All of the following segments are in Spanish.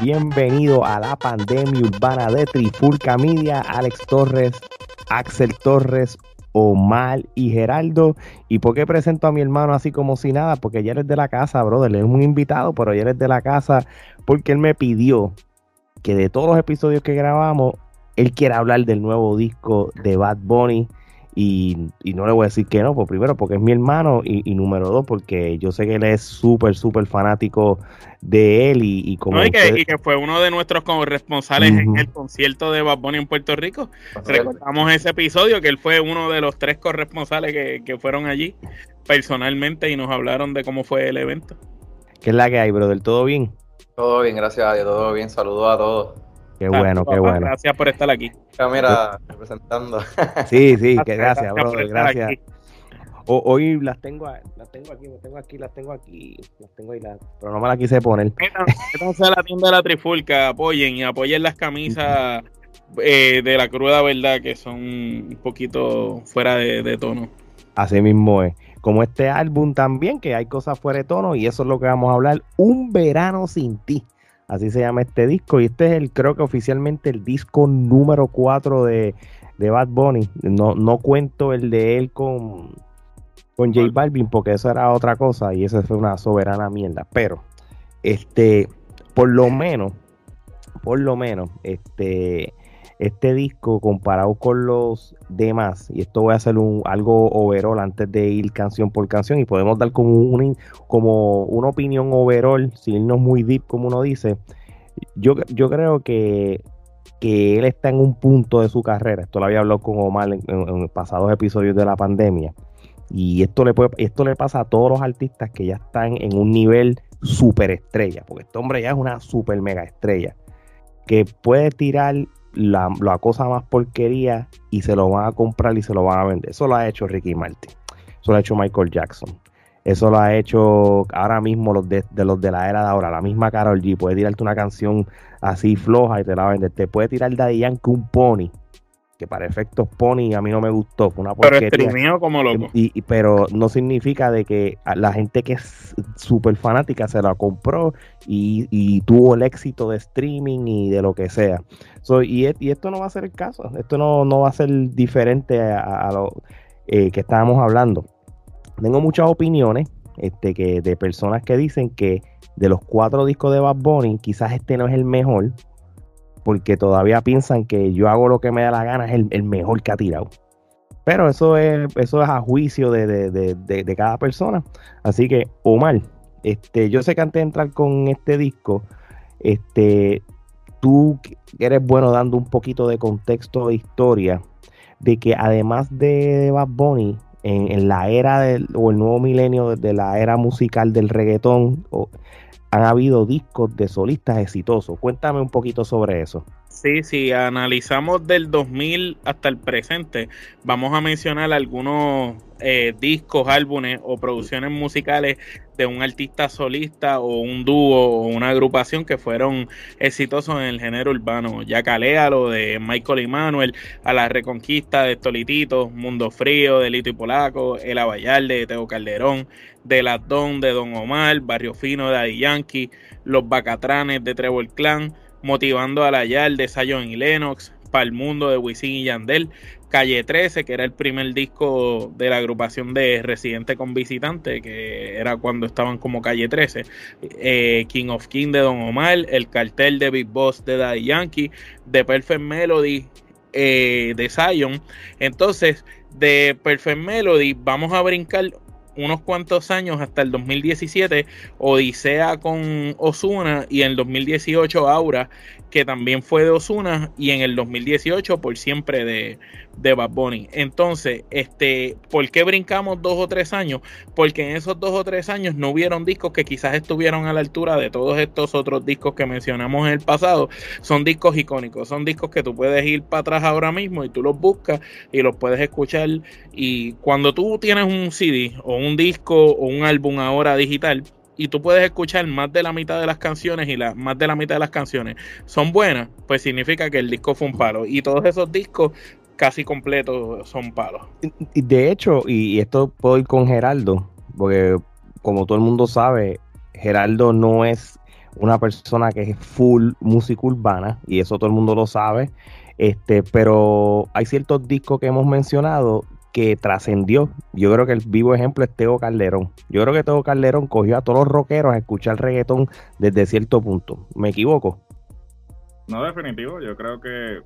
Bienvenido a la pandemia urbana de Trifulca Media, Alex Torres, Axel Torres, Omar y Geraldo. ¿Y por qué presento a mi hermano así como si nada? Porque ya eres de la casa, brother. Es un invitado, pero ya eres de la casa porque él me pidió que de todos los episodios que grabamos, él quiera hablar del nuevo disco de Bad Bunny. Y, no le voy a decir que no, pues primero porque es mi hermano y, número dos porque yo sé que él es súper, súper fanático de él y, como... y, que, fue uno de nuestros corresponsales en el concierto de Bad Bunny en Puerto Rico. Recordamos ese episodio que él fue uno de los tres corresponsales que, que fueron allí personalmente y nos hablaron de cómo fue el evento. ¿Qué es la que hay, brother? ¿Todo bien? Todo bien, gracias a Dios, todo bien. Saludos a todos. Qué bueno, qué bueno. Gracias por estar aquí. Mira, representando. Sí, sí, que gracias, brother, gracias. hoy las tengo, las tengo aquí, las tengo aquí, las tengo aquí, las tengo ahí, pero no me las quise poner. Entonces a la tienda de la Trifulca, apoyen y apoyen las camisas eh, de la cruda verdad que son un poquito fuera de, de tono. Así mismo es como este álbum también, que hay cosas fuera de tono, y eso es lo que vamos a hablar, Un verano sin ti. Así se llama este disco, y este es el, creo que oficialmente el disco número 4 de, Bad Bunny. No, no cuento el de él con, con J Balvin, porque eso era otra cosa, y eso fue una soberana mierda. Pero, este, por lo menos, por lo menos, este este disco comparado con los demás, y esto voy a hacer un, algo overall antes de ir canción por canción, y podemos dar como, un, como una opinión overall, sin irnos muy deep como uno dice, yo, yo creo que, que él está en un punto de su carrera, esto lo había hablado con Omar en, pasados episodios de la pandemia, y esto le, esto le pasa a todos los artistas que ya están en un nivel super estrella, porque este hombre ya es una super mega estrella, que puede tirar la, cosa más porquería y se lo van a comprar y se lo van a vender. Eso lo ha hecho Ricky Martin. Eso lo ha hecho Michael Jackson. Eso lo ha hecho ahora mismo los de, los de la era de ahora. La misma Carol G. Puede tirarte una canción así floja y te la vende. Te puede tirar Daddy Yankee un pony que para efectos Pony a mí no me gustó, fue una porquería. Pero como loco. Y, pero no significa de que la gente que es súper fanática se la compró y, tuvo el éxito de streaming y de lo que sea. y, esto no va a ser el caso, esto no, va a ser diferente a, lo eh, que estábamos hablando. Tengo muchas opiniones este, que, de personas que dicen que de los cuatro discos de Bad Bunny, quizás este no es el mejor, porque todavía piensan que yo hago lo que me da la gana, es el, mejor que ha tirado. Pero eso es, eso es a juicio de, cada persona. Así que, Omar, este, yo sé que antes de entrar con este disco, este, tú eres bueno dando un poquito de contexto de historia, de que además de Bad Bunny, en, la era del, o el nuevo milenio de la era musical del reggaetón, han habido discos de solistas exitosos. Cuéntame un poquito sobre eso. Sí, si analizamos del 2000 hasta el presente, vamos a mencionar algunos eh, discos, álbumes o producciones musicales de un artista solista o un dúo o una agrupación que fueron exitosos en el género urbano. Ya lo de Michael y Manuel, A la Reconquista de Tolitito, Mundo Frío de Lito y Polaco, El Abayalde de Teo Calderón, De Latón de Don Omar, Barrio Fino de Daddy Yankee, Los Bacatranes de Trevor Clan, Motivando a la Yal de Zion y Lennox, Para el Mundo de Wisin y Yandel, Calle 13, que era el primer disco de la agrupación de Residente con Visitante, que era cuando estaban como Calle 13, eh, King of King de Don Omar, El Cartel de Big Boss de Daddy Yankee, The Perfect Melody eh, de Zion. Entonces, de Perfect Melody vamos a brincar unos cuantos años hasta el 2017, Odisea con Osuna y en el 2018 Aura, que también fue de Osuna y en el 2018 por siempre de, de Bad Bunny. Entonces, este, ¿por qué brincamos dos o tres años? Porque en esos dos o tres años no hubieron discos que quizás estuvieron a la altura de todos estos otros discos que mencionamos en el pasado. Son discos icónicos, son discos que tú puedes ir para atrás ahora mismo y tú los buscas y los puedes escuchar. Y cuando tú tienes un CD o un disco o un álbum ahora digital, y tú puedes escuchar más de la mitad de las canciones y la, más de la mitad de las canciones son buenas, pues significa que el disco fue un palo. Y todos esos discos casi completos son palos. De hecho, y esto puedo ir con Geraldo, porque como todo el mundo sabe, Geraldo no es una persona que es full música urbana, y eso todo el mundo lo sabe. Este, pero hay ciertos discos que hemos mencionado que trascendió. Yo creo que el vivo ejemplo es Teo Calderón. Yo creo que Teo Calderón cogió a todos los rockeros a escuchar reggaetón desde cierto punto. ¿Me equivoco? No, definitivo. Yo creo que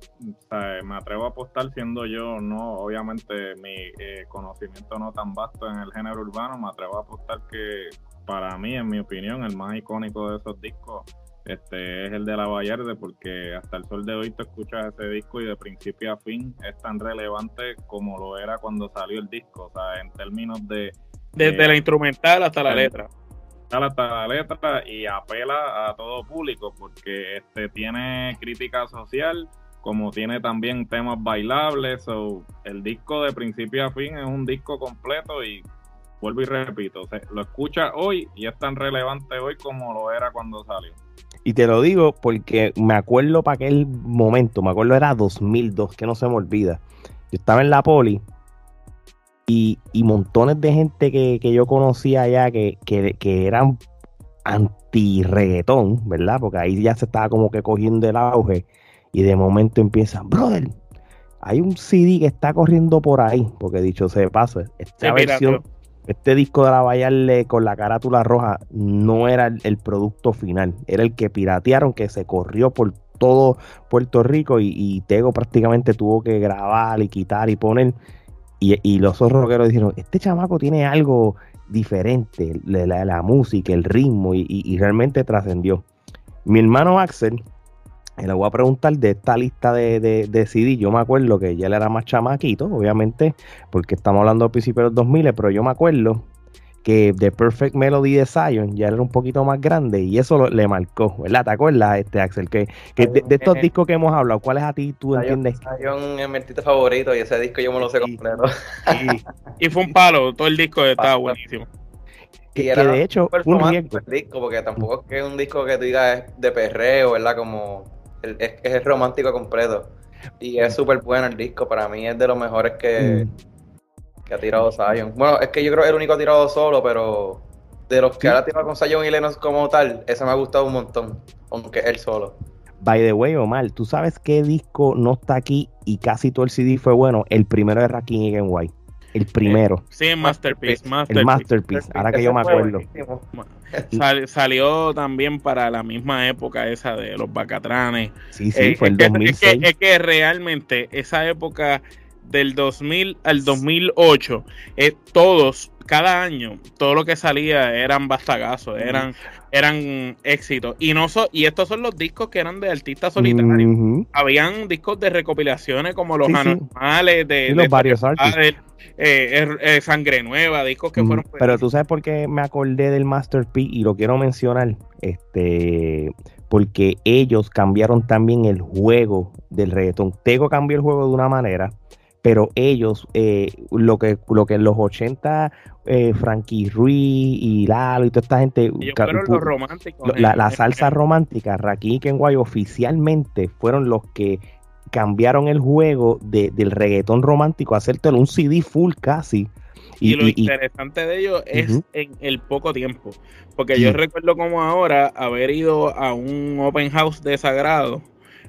me atrevo a apostar siendo yo, no, obviamente mi eh, conocimiento no tan vasto en el género urbano, me atrevo a apostar que para mí, en mi opinión, el más icónico de esos discos este es el de La Vallarde porque hasta el sol de hoy te escuchas ese disco y de principio a fin es tan relevante como lo era cuando salió el disco, o sea, en términos de... Desde la instrumental hasta la letra. Hasta la letra y apela a todo público porque este tiene crítica social como tiene también temas bailables, o el disco de principio a fin es un disco completo y vuelvo y repito, lo escucha hoy y es tan relevante hoy como lo era cuando salió. Y te lo digo porque me acuerdo para aquel momento, me acuerdo era 2002, que no se me olvida. Yo estaba en la poli y, montones de gente que, yo conocía allá que, que, eran anti-reggaetón, ¿verdad? Porque ahí ya se estaba como que cogiendo el auge y de momento empiezan, brother, hay un CD que está corriendo por ahí, porque dicho se pasa, esta versión este disco de la Vallarle con la carátula roja no era el, producto final, era el que piratearon, que se corrió por todo Puerto Rico y, Tego prácticamente tuvo que grabar y quitar y poner. Y, los otros rockeros dijeron, este chamaco tiene algo diferente, la, la música, el ritmo, y realmente trascendió. Mi hermano Axel, le voy a preguntar de esta lista de, de, CD. Yo me acuerdo que ya él era más chamaquito, obviamente, porque estamos hablando de principios de los 2000, pero yo me acuerdo que The Perfect Melody de Zion ya era un poquito más grande y eso le marcó, ¿verdad? ¿Te acuerdas, este Axel? Que, de, estos discos que hemos hablado, ¿cuáles a ti tú entiendes? Zion es mi artista favorito y ese disco yo me lo sé completo. Y, fue un palo, todo el disco estaba buenísimo. Que, de hecho fue un disco, porque tampoco es que es un disco que tú digas de perreo, ¿verdad? Como es, es romántico completo. Y es súper bueno el disco. Para mí es de los mejores que, mm. Que ha tirado Zion. Bueno, es que yo creo que el único ha tirado solo, pero de los que ahora tirado con Zion y Lennox como tal, ese me ha gustado un montón. Aunque él solo. By the way, Omar, ¿tú sabes qué disco no está aquí y casi todo el CD fue bueno? El primero de Rakim y White. El primero. Sí, Masterpiece. El Masterpiece, ahora que yo me acuerdo. salió también para la misma época esa de los Bacatranes. Sí, sí, eh, fue el 2006. Es que, realmente esa época del 2000 al 2008, eh, todos, cada año, todo lo que salía eran bastagazos, eran, eran éxitos. Y no y estos son los discos que eran de artistas solitarios. Habían discos de recopilaciones como Los Anormales, de, los varios artistas eh, Sangre Nueva, discos que fueron. Pero tú sabes por qué me acordé del Master P y lo quiero mencionar. Este, porque ellos cambiaron también el juego del reggaetón. Tego cambió el juego de una manera, pero ellos, eh, lo, que, lo que en los 80, eh, Frankie Ruiz y Lalo y toda esta gente. los románticos. La, salsa romántica, Rakim y Kenway oficialmente fueron los que cambiaron el juego de, del reggaetón romántico a hacértelo un CD full casi. Y, lo interesante de ello es en el poco tiempo. Porque yo recuerdo como ahora haber ido a un open house de Sagrado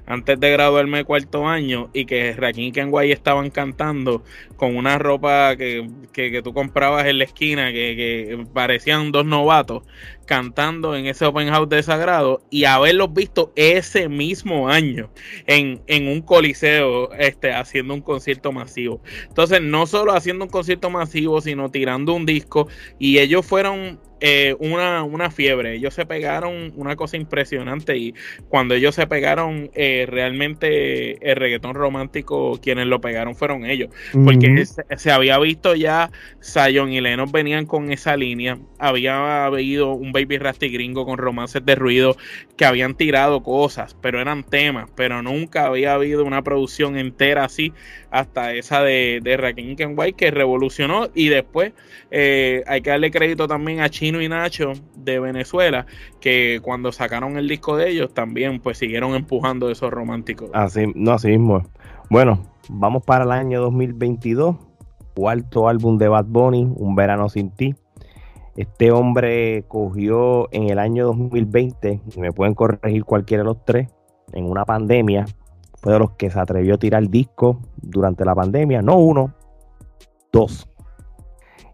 antes de graduarme cuarto año y que Rakim y Kenway estaban cantando con una ropa que, que, tú comprabas en la esquina que, que, parecían dos novatos cantando en ese open house de Sagrado y haberlos visto ese mismo año en, en un coliseo este, haciendo un concierto masivo. Entonces, no solo haciendo un concierto masivo, sino tirando un disco y ellos fueron eh, una, una, fiebre. Ellos se pegaron una cosa impresionante y cuando ellos se pegaron, eh, realmente el reggaetón romántico, quienes lo pegaron fueron ellos. Porque se, había visto ya, Zion y Lennox venían con esa línea. Había habido un Baby Rasty gringo con romances de ruido que habían tirado cosas, pero eran temas, pero nunca había habido una producción entera así hasta esa de, de Rakim White que revolucionó y después eh, hay que darle crédito también a Chino y Nacho de Venezuela, que cuando sacaron el disco de ellos también pues siguieron empujando esos románticos. Así, no, así mismo. Bueno, vamos para el año 2022, cuarto álbum de Bad Bunny, Un Verano Sin Ti. Este hombre cogió en el año 2020, y me pueden corregir cualquiera de los tres, en una pandemia, fue de los que se atrevió a tirar disco durante la pandemia, no uno, dos.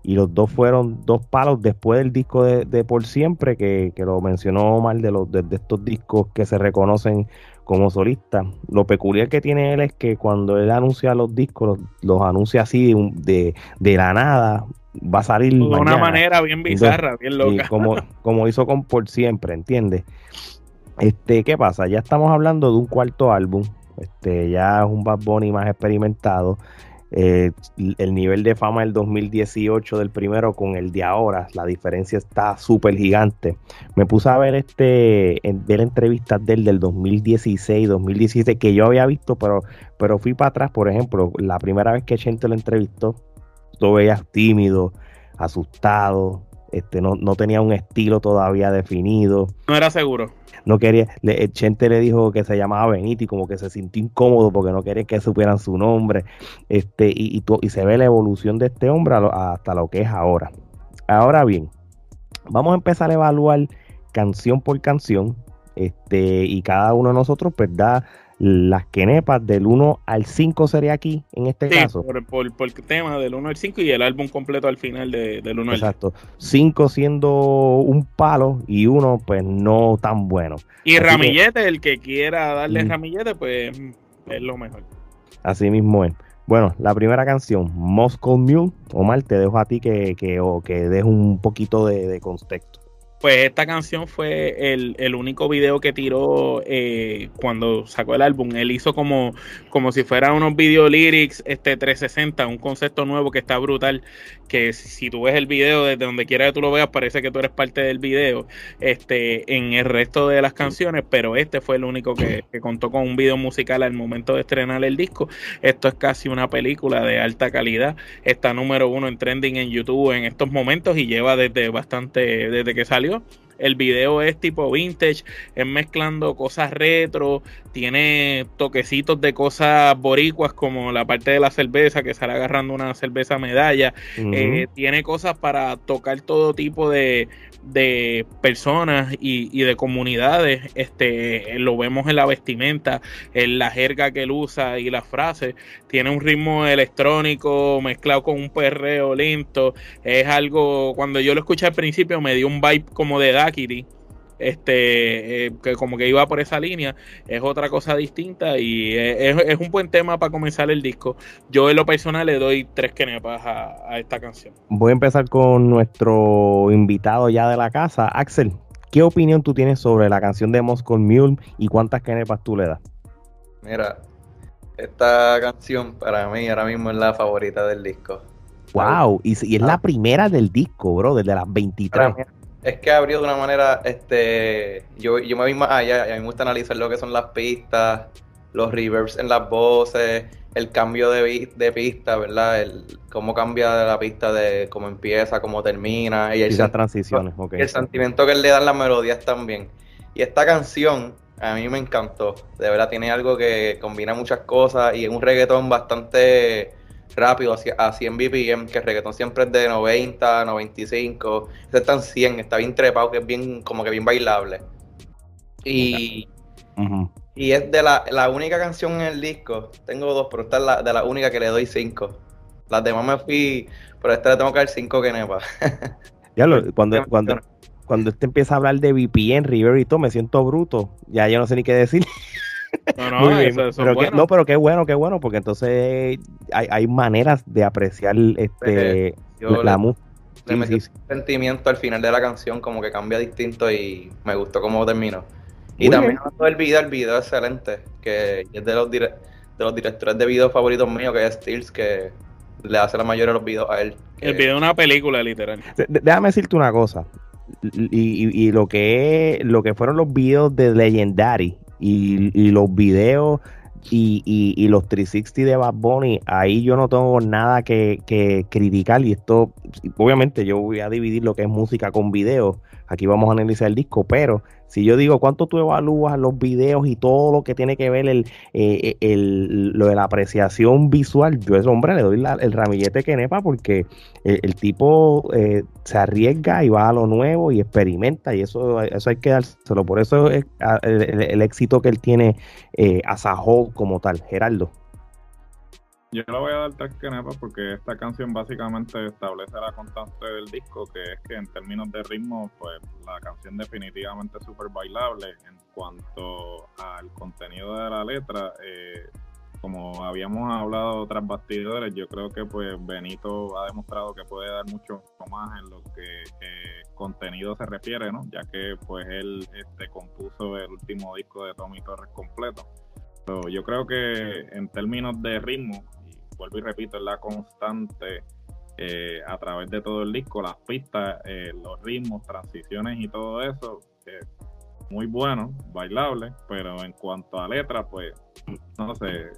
Y los dos fueron dos palos después del disco de, Por Siempre, que, lo mencionó mal de, los, de, estos discos que se reconocen como solista. Lo peculiar que tiene él es que cuando él anuncia los discos, los, anuncia así de, de, la nada, va a salir de una manera bien bizarra, bien loca. como, como hizo con Por Siempre, ¿entiendes? Este, ¿qué pasa? Ya estamos hablando de un cuarto álbum. Este, ya es un Bad Bunny más experimentado. Eh, el nivel de fama del 2018 del primero con el de ahora, la diferencia está súper gigante. Me puse a ver este, ver entrevistas del del 2016, 2017 que yo había visto, pero, pero fui para atrás, por ejemplo, la primera vez que Chente lo entrevistó, tú veías tímido, asustado, este, no, no tenía un estilo todavía definido. No era seguro no quería, le, Chente le dijo que se llamaba Benito y como que se sintió incómodo porque no quería que supieran su nombre, este, y, y, se ve la evolución de este hombre hasta lo que es ahora. Ahora bien, vamos a empezar a evaluar canción por canción, este, y cada uno de nosotros pues da las quenepas del 1 al 5 sería aquí, en este caso. Por, por, por, el tema del 1 al 5 y el álbum completo al final de, del 1 al 5. Exacto. 5 siendo un palo y uno pues no tan bueno. Y Ramillete, el que quiera darle Ramillete, pues es lo mejor. Así mismo es. Bueno, la primera canción, Moscow Mule. Omar, te dejo a ti que, que, que des un poquito de, de contexto. Pues esta canción fue el, único video que tiró eh, cuando sacó el álbum. Él hizo como, como si fuera unos video lyrics este 360, un concepto nuevo que está brutal. Que si, tú ves el video desde donde quiera que tú lo veas, parece que tú eres parte del video este, en el resto de las canciones, pero este fue el único que contó con un video musical al momento de estrenar el disco. Esto es casi una película de alta calidad. Está número uno en trending en YouTube en estos momentos y lleva desde bastante, desde que salió necesario el video es tipo vintage, es mezclando cosas retro, tiene toquecitos de cosas boricuas como la parte de la cerveza que sale agarrando una cerveza medalla, eh, tiene cosas para tocar todo tipo de, de personas y, de comunidades, este, lo vemos en la vestimenta, en la jerga que él usa y las frases, tiene un ritmo electrónico mezclado con un perreo lento, es algo, cuando yo lo escuché al principio me dio un vibe como de Dakiri, este, eh, que como que iba por esa línea, es otra cosa distinta y es, un buen tema para comenzar el disco. Yo en lo personal le doy tres quenepas a, a esta canción. Voy a empezar con nuestro invitado ya de la casa, Axel. ¿Qué opinión tú tienes sobre la canción de Moscow Mule y cuántas quenepas tú le das? Mira, esta canción para mí ahora mismo es la favorita del disco. Wow, y, es la ah. primera del disco, bro, desde las 23 es que abrió de una manera, este, yo, yo me vi más allá, y a mí me gusta analizar lo que son las pistas, los reverbs en las voces, el cambio de, de pista, ¿verdad? El, cómo cambia la pista de cómo empieza, cómo termina. Y, el, transiciones, El sentimiento que le dan las melodías también. Y esta canción a mí me encantó. De verdad tiene algo que combina muchas cosas y es un reggaetón bastante rápido a 100 BPM, que el reggaetón siempre es de 90, 95, este está en 100, está bien trepado, que es bien, como que bien bailable. Y, y es de la, la, única canción en el disco, tengo dos, pero esta es la, de la única que le doy 5. Las demás me fui, pero esta le tengo que dar 5 que nepa. ya lo, cuando, cuando, cuando este empieza a hablar de VPN, River y todo, me siento bruto. Ya yo no sé ni qué decir. No, no, pero no, pero qué bueno, qué bueno, porque entonces hay, hay maneras de apreciar este la, música. Le sentimiento al final de la canción, como que cambia distinto y me gustó cómo terminó. Y también el video, el video excelente, que es de los, de los directores de videos favoritos míos, que es Stills, que le hace la mayoría de los videos a él. El video de una película, literal. déjame decirte una cosa. Y, y, lo que lo que fueron los videos de Legendary y, los videos y, y, los 360 de Bad Bunny, ahí yo no tengo nada que, criticar y esto, obviamente yo voy a dividir lo que es música con video, aquí vamos a analizar el disco, pero si yo digo cuánto tú evalúas los videos y todo lo que tiene que ver el, eh, el lo de la apreciación visual, yo a ese hombre le doy el ramillete que nepa porque el, tipo eh, se arriesga y va a lo nuevo y experimenta y eso, eso hay que dárselo. Por eso es el, éxito que él tiene eh, a Sajó como tal, Geraldo. Yo le voy a dar tres quenepas porque esta canción básicamente establece la constante del disco, que es que en términos de ritmo, pues la canción definitivamente es súper bailable. En cuanto al contenido de la letra, eh, como habíamos hablado tras bastidores, yo creo que pues Benito ha demostrado que puede dar mucho más en lo que eh, contenido se refiere, ¿no? Ya que pues él este, compuso el último disco de Tommy Torres completo. Pero yo creo que en términos de ritmo, vuelvo y repito, es la constante eh, a través de todo el disco, las pistas, eh, los ritmos, transiciones y todo eso, eh, muy bueno, bailable, pero en cuanto a letra, pues, no sé,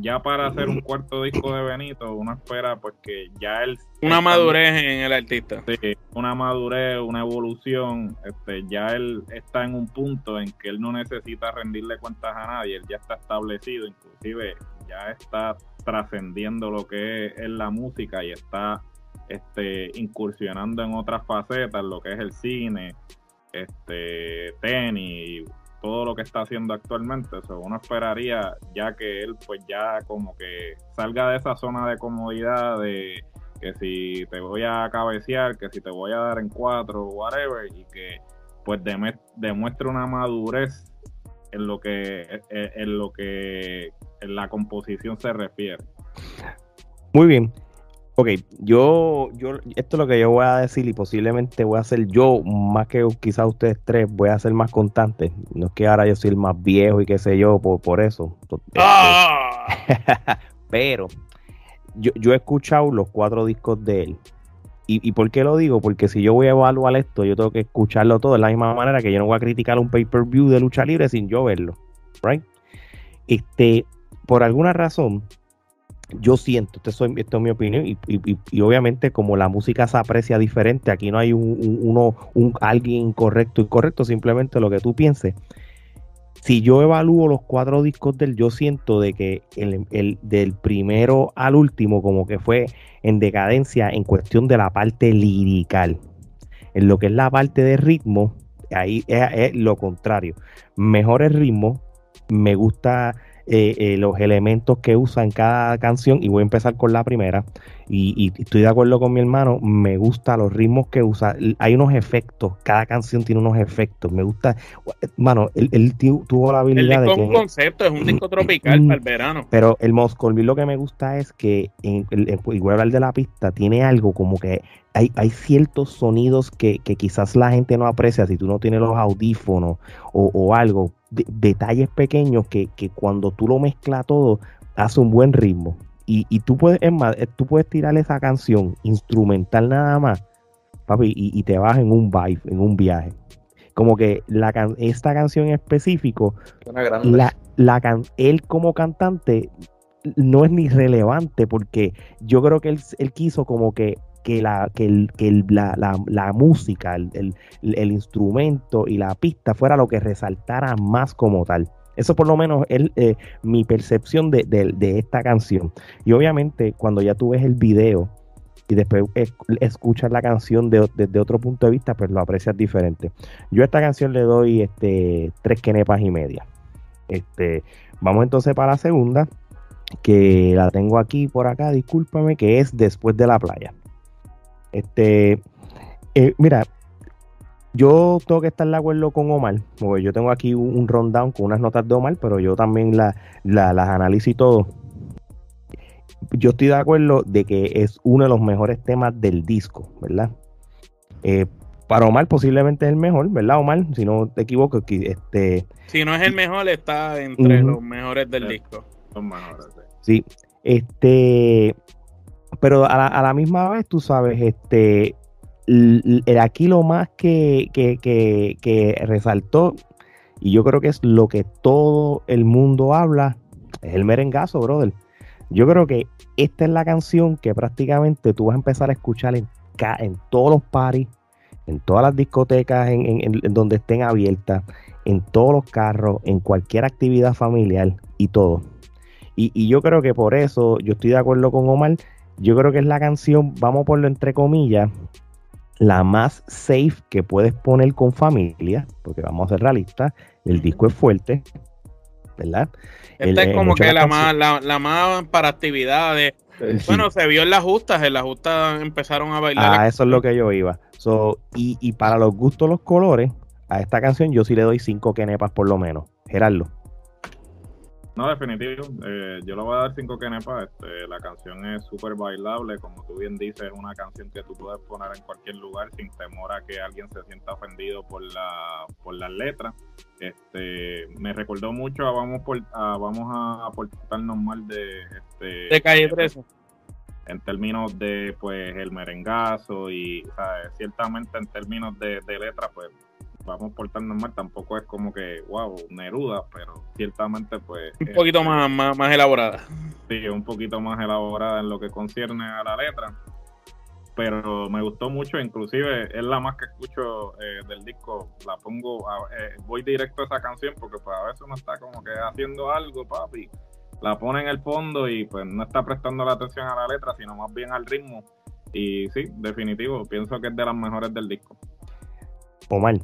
ya para hacer un cuarto disco de Benito, uno espera pues que ya él... Una madurez en el artista. Sí, una madurez, una evolución, este, ya él está en un punto en que él no necesita rendirle cuentas a nadie, él ya está establecido, inclusive ya está trascendiendo lo que es, la música y está este, incursionando en otras facetas, lo que es el cine, este, tenis, todo lo que está haciendo actualmente. Eso uno esperaría ya que él pues ya como que salga de esa zona de comodidad de que si te voy a cabecear, que si te voy a dar en cuatro, whatever, y que pues demuestre una madurez en lo que en lo que la composición se refiere. Muy bien. Ok, yo, yo, esto es lo que yo voy a decir y posiblemente voy a hacer yo, más que quizás ustedes tres, voy a ser más constante. No es que ahora yo soy el más viejo y qué sé yo, por, por eso. ¡Ah! Pero yo, yo he escuchado los cuatro discos de él ¿Y, por qué lo digo? Porque si yo voy a evaluar esto, yo tengo que escucharlo todo de la misma manera que yo no voy a criticar un pay-per-view de lucha libre sin yo verlo. Right? Este, por alguna razón, yo siento, esto, es mi opinión, y, obviamente como la música se aprecia diferente, aquí no hay un, uno, un alguien correcto y incorrecto, simplemente lo que tú pienses si yo evalúo los cuatro discos del, yo siento de que el, del primero al último como que fue en decadencia en cuestión de la parte lirical. En lo que es la parte de ritmo, ahí es, lo contrario. Mejor el ritmo, me gusta eh, eh, los elementos que usa en cada canción y voy a empezar con la primera y, estoy de acuerdo con mi hermano, me gusta los ritmos que usa, hay unos efectos, cada canción tiene unos efectos, me gusta, mano, él, tuvo la habilidad de... Es un concepto, es un disco tropical para el verano. Pero el Moscow lo que me gusta es que, en, voy a hablar de la pista, tiene algo como que hay, hay, ciertos sonidos que, quizás la gente no aprecia si tú no tienes los audífonos o, algo, detalles pequeños que, que, cuando tú lo mezclas todo hace un buen ritmo. Y, tú puedes, es más, eh, tú puedes tirar esa canción instrumental nada más, papi, y, te vas en un vibe, en un viaje. Como que la esta canción en específico, la, la él como cantante no es ni relevante porque yo creo que él, él quiso como que que la, que el, que la, la, la, música, el, el, el, instrumento y la pista fuera lo que resaltara más como tal. Eso por lo menos es eh, mi percepción de, esta canción. Y obviamente cuando ya tú ves el video y después escuchas la canción desde otro punto de vista, pues lo aprecias diferente. Yo a esta canción le doy este, tres quenepas y media. Este, vamos entonces para la segunda, que la tengo aquí por acá, discúlpame, que es Después de la playa. Este, eh, mira, yo tengo que estar de acuerdo con Omar, porque yo tengo aquí un, rundown con unas notas de Omar, pero yo también las analizo y todo. Yo estoy de acuerdo de que es uno de los mejores temas del disco, ¿verdad? Eh, para Omar posiblemente es el mejor, ¿verdad, Omar? Si no te equivoco, este... Si no es el mejor, está entre los mejores del disco. Los mejores, sí. este... Pero a la, a la misma vez, tú sabes, este aquí lo más que, que, resaltó, y yo creo que es lo que todo el mundo habla, es el merengazo, brother. Yo creo que esta es la canción que prácticamente tú vas a empezar a escuchar en, en todos los parties, en todas las discotecas en, donde estén abiertas, en todos los carros, en cualquier actividad familiar y todo. Y, y, yo creo que por eso yo estoy de acuerdo con Omar. Yo creo que es la canción, vamos a ponerlo entre comillas, la más safe que puedes poner con familia, porque vamos a ser realistas, el disco es fuerte, ¿verdad? Esta es como que la más, la, más para actividades. Bueno, se vio en las justas, en las justas empezaron a bailar. Ah, eso es lo que yo iba. y, y para los gustos, los colores, a esta canción yo sí le doy cinco kenepas por lo menos. Gerardo. No, definitivo. Eh, yo le voy a dar cinco kenepas. Este, la canción es súper bailable. Como tú bien dices, es una canción que tú puedes poner en cualquier lugar sin temor a que alguien se sienta ofendido por la por las letras. Este, me recordó mucho a Vamos por, a, vamos a portarnos mal de este de calle 13 en términos de pues el merengazo y ciertamente en términos de, de letra pues vamos a portarnos mal, tampoco es como que, wow, Neruda, pero ciertamente pues... Un poquito más, más, elaborada. Sí, un poquito más elaborada en lo que concierne a la letra. Pero me gustó mucho, inclusive es la más que escucho eh, del disco, la pongo, eh, voy directo a esa canción porque pues a veces uno está como que haciendo algo, papi, la pone en el fondo y pues no está prestando la atención a la letra, sino más bien al ritmo. Y sí, definitivo, pienso que es de las mejores del disco. Omar.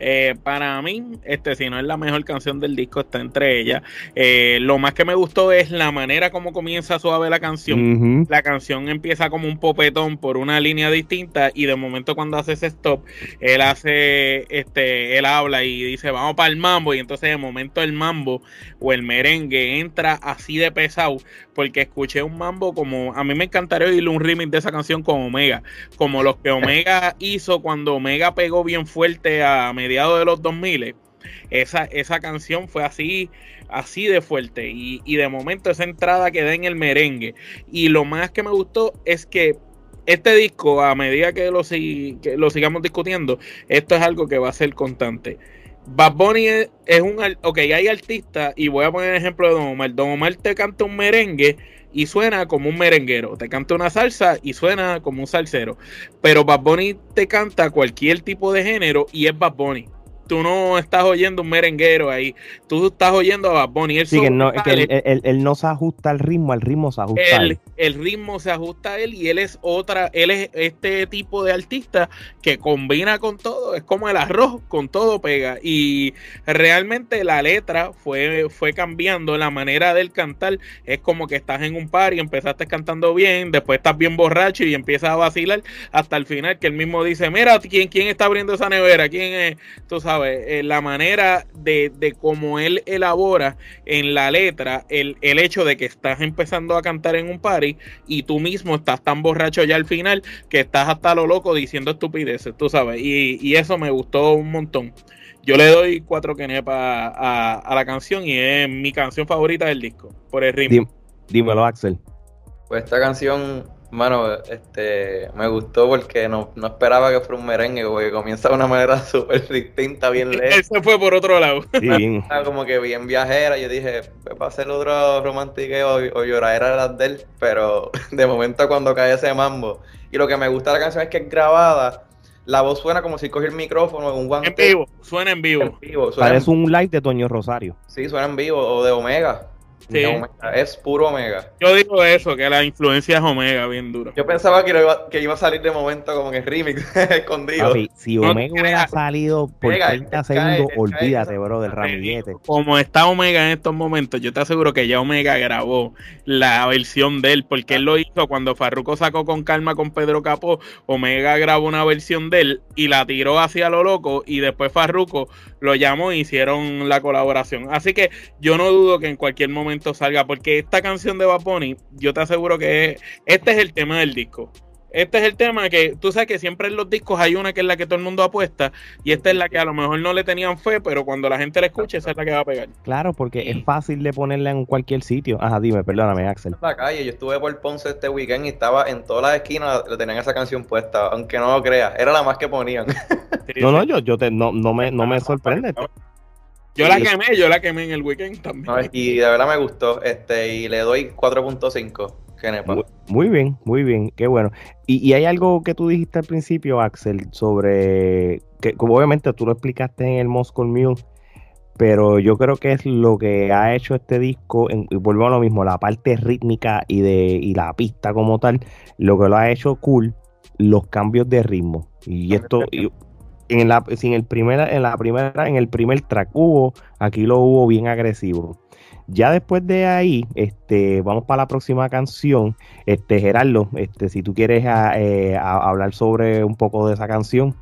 Eh, para mí, este, si no es la mejor canción del disco, está entre ellas. Eh, lo más que me gustó es la manera como comienza suave la canción. La canción empieza como un popetón por una línea distinta y de momento cuando hace ese stop, él hace, este, él habla y dice, vamos para el mambo y entonces de momento el mambo o el merengue entra así de pesado porque escuché un mambo como, a mí me encantaría oír un remix de esa canción con Omega, como los que Omega hizo cuando Omega pegó bien fuerte a mediados de los 2000. Esa, esa canción fue así, así de fuerte y, de momento esa entrada queda en el merengue. Y lo más que me gustó es que este disco, a medida que lo, que lo sigamos discutiendo, esto es algo que va a ser constante. Bad Bunny es, un. Ok, hay artistas, y voy a poner el ejemplo de Don Omar. Don Omar te canta un merengue y suena como un merenguero. Te canta una salsa y suena como un salsero. Pero Bad Bunny te canta cualquier tipo de género y es Bad Bunny tú no estás oyendo un merenguero ahí, tú estás oyendo a Bad Bunny. Él sí, que, no, él, no se ajusta al ritmo, el ritmo se ajusta a él. El ritmo se ajusta a él y él es otra, él es este tipo de artista que combina con todo, es como el arroz, con todo pega. Y realmente la letra fue, fue cambiando, la manera del cantar es como que estás en un par y empezaste cantando bien, después estás bien borracho y empiezas a vacilar hasta el final que él mismo dice, mira, ¿quién, quién está abriendo esa nevera? ¿Quién es? Tú sabes eh, la manera de, de cómo él elabora en la letra el, el, hecho de que estás empezando a cantar en un party y tú mismo estás tan borracho ya al final que estás hasta lo loco diciendo estupideces, tú sabes, y, y eso me gustó un montón. Yo le doy cuatro quenepas a, a, la canción y es mi canción favorita del disco, por el ritmo. dímelo, Axel. Pues esta canción Mano, este, me gustó porque no, no esperaba que fuera un merengue, porque comienza de una manera súper distinta, bien lejos. Ese fue por otro lado. Sí. como que bien viajera, yo dije, pues, va a ser otro romántico o, o lloradera de las de él, pero de momento cuando cae ese mambo, y lo que me gusta de la canción es que es grabada, la voz suena como si cogió el micrófono un En vivo, suena en vivo. Parece un live de Toño Rosario. Sí, suena en vivo, o de Omega es puro Omega. Yo digo eso, que la influencia es Omega, bien duro. Yo pensaba que, iba, que iba a salir de momento como en remix, escondido. si Omega hubiera salido por 30 segundos, olvídate, bro, del ramillete. Como está Omega en estos momentos, yo te aseguro que ya Omega grabó la versión de él, porque él lo hizo cuando Farruko sacó con calma con Pedro Capó. Omega grabó una versión de él y la tiró hacia lo loco, y después Farruko lo llamó y hicieron la colaboración. Así que yo no dudo que en cualquier momento salga, porque esta canción de Bad yo te aseguro que este es el tema del disco. Este es el tema que tú sabes que siempre en los discos hay una que es la que todo el mundo apuesta y esta es la que a lo mejor no le tenían fe, pero cuando la gente la escuche esa es la que va a pegar. Claro, porque es fácil de ponerla en cualquier sitio. Ajá, dime, perdóname, Axel. La calle, yo estuve por Ponce este weekend y estaba en todas las esquinas, le tenían esa canción puesta, aunque no lo creas, era la más que ponían. no, no, yo, yo te, no, no me, no me sorprende. Yo la quemé, yo la quemé en el weekend también. y de verdad me gustó, este, y le doy 4.5. Muy, muy, bien, muy bien, qué bueno. Y, y, hay algo que tú dijiste al principio, Axel, sobre que como obviamente tú lo explicaste en el Moscow Mule, pero yo creo que es lo que ha hecho este disco, en, y vuelvo a lo mismo, la parte rítmica y de y la pista como tal, lo que lo ha hecho cool, los cambios de ritmo. Y esto en la el primera en la primera en el primer track hubo, aquí lo hubo bien agresivo. Ya después de ahí, este, vamos para la próxima canción. Este, Gerardo, este, si tú quieres eh, hablar sobre un poco de esa canción.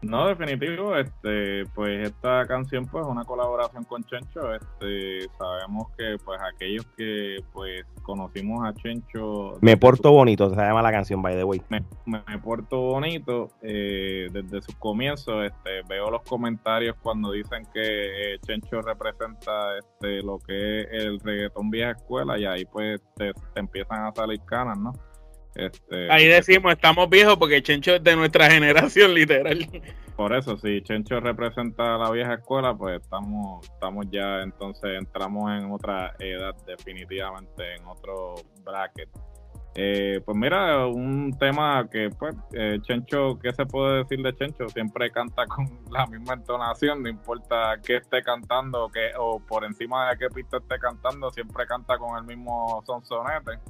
No, definitivo, este, pues esta canción pues es una colaboración con Chencho, este, sabemos que pues aquellos que pues conocimos a Chencho... Me porto bonito, se llama la canción, by the way. Me, me, porto bonito, eh, desde sus comienzos, este, veo los comentarios cuando dicen que eh, Chencho representa este, lo que es el reggaetón vieja escuela y ahí pues te empiezan a salir canas, ¿no? Este, Ahí decimos, estamos viejos porque Chencho es de nuestra generación, literal. Por eso, si Chencho representa la vieja escuela, pues estamos, estamos ya, entonces entramos en otra edad, definitivamente, en otro bracket. Eh, pues mira, un tema que, pues, eh, Chencho, ¿qué se puede decir de Chencho? Siempre canta con la misma entonación, no importa qué esté cantando o, que, o por encima de qué pista esté cantando, siempre canta con el mismo sonsonete.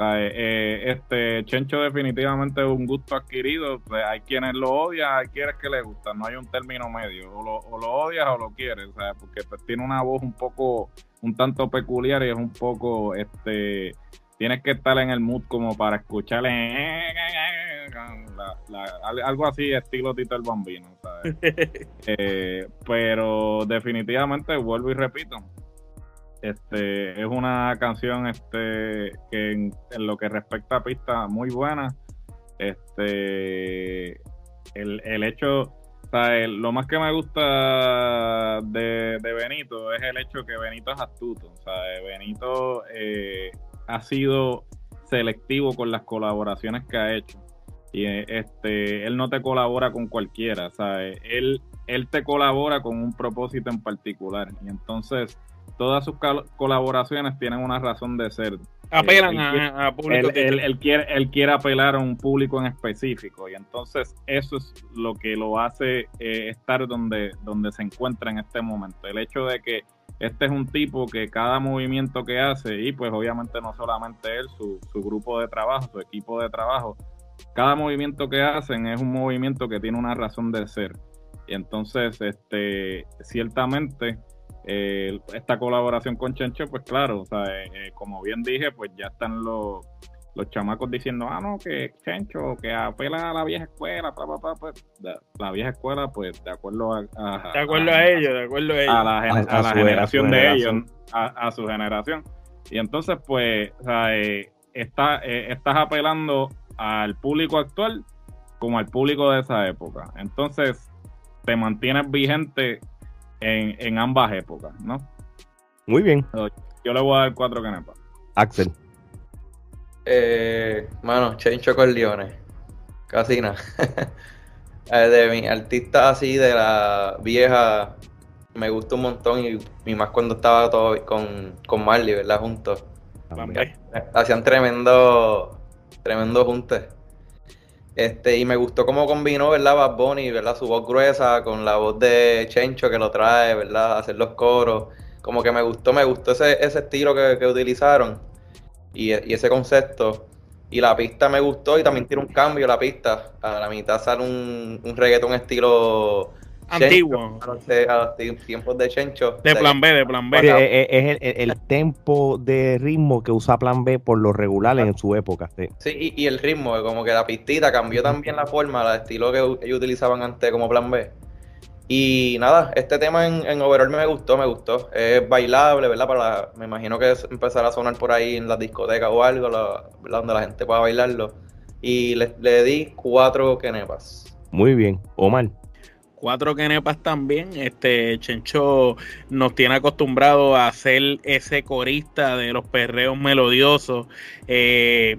Eh, este Chencho definitivamente es un gusto adquirido. Pues, hay quienes lo odian, hay quienes que le gustan. No hay un término medio. O lo, o lo odias o lo quieres. porque pues, tiene una voz un poco, un tanto peculiar y es un poco, este, tienes que estar en el mood como para escucharle algo así estilo Tito el Bambino. Eh, pero definitivamente vuelvo y repito este, es una canción este, que en, lo que respecta a pista muy buena. Este, el, hecho, o lo más que me gusta de, Benito es el hecho que Benito es astuto. O sea, Benito eh, ha sido selectivo con las colaboraciones que ha hecho. Y este, él no te colabora con cualquiera, ¿sabes? Él, él te colabora con un propósito en particular. Y entonces, todas sus colaboraciones tienen una razón de ser. Apelan a, público. Él, quiere, él quiere apelar a un público en específico y entonces eso es lo que lo hace eh, estar donde, donde se encuentra en este momento. El hecho de que este es un tipo que cada movimiento que hace, y pues obviamente no solamente él, su, su grupo de trabajo, su equipo de trabajo, cada movimiento que hacen es un movimiento que tiene una razón de ser. Y entonces, este, ciertamente, eh, esta colaboración con Chencho, pues claro, o sea, eh, eh, como bien dije, pues ya están los, los chamacos diciendo, ah, no, que Chencho, que apela a la vieja escuela, pues la vieja escuela, pues de acuerdo a, de acuerdo a, ellos, de acuerdo a ellos, a la, generación de ellos, a, su generación. Y entonces, pues, o sea, está, estás apelando al público actual como al público de esa época. Entonces, te mantienes vigente en, ambas épocas, ¿no? Muy bien. Yo le voy a dar cuatro canepas. Axel. Eh, mano, Chencho Corleone. Casi nada. Eh, de mi artista así, de la vieja, me gusta un montón y, más cuando estaba todo con, con Marley, ¿verdad? Juntos. Hacían tremendo, tremendo juntes. Este, y me gustó cómo combinó, ¿verdad? Bad Bunny, ¿verdad? Su voz gruesa con la voz de Chencho que lo trae, ¿verdad? Hacer los coros. Como que me gustó, me gustó ese, ese estilo que, utilizaron y, ese concepto. Y la pista me gustó y también tiene un cambio la pista. A la mitad sale un, un reggaetón estilo antiguo. a, los, tiempos de Chencho. De plan B, de plan B. es, el, tempo de ritmo que usa plan B por lo regular en su época. Sí, y, el ritmo, como que la pistita cambió también la forma, el estilo que ellos utilizaban antes como plan B. Y nada, este tema en, en overall me gustó, me gustó. Es bailable, ¿verdad? Para me imagino que empezará a sonar por ahí en las discotecas o algo, donde la gente pueda bailarlo. Y le, le di cuatro kenepas. Muy bien. Omar cuatro kenepas también. Este Chencho nos tiene acostumbrado a ser ese corista de los perreos melodiosos. Eh,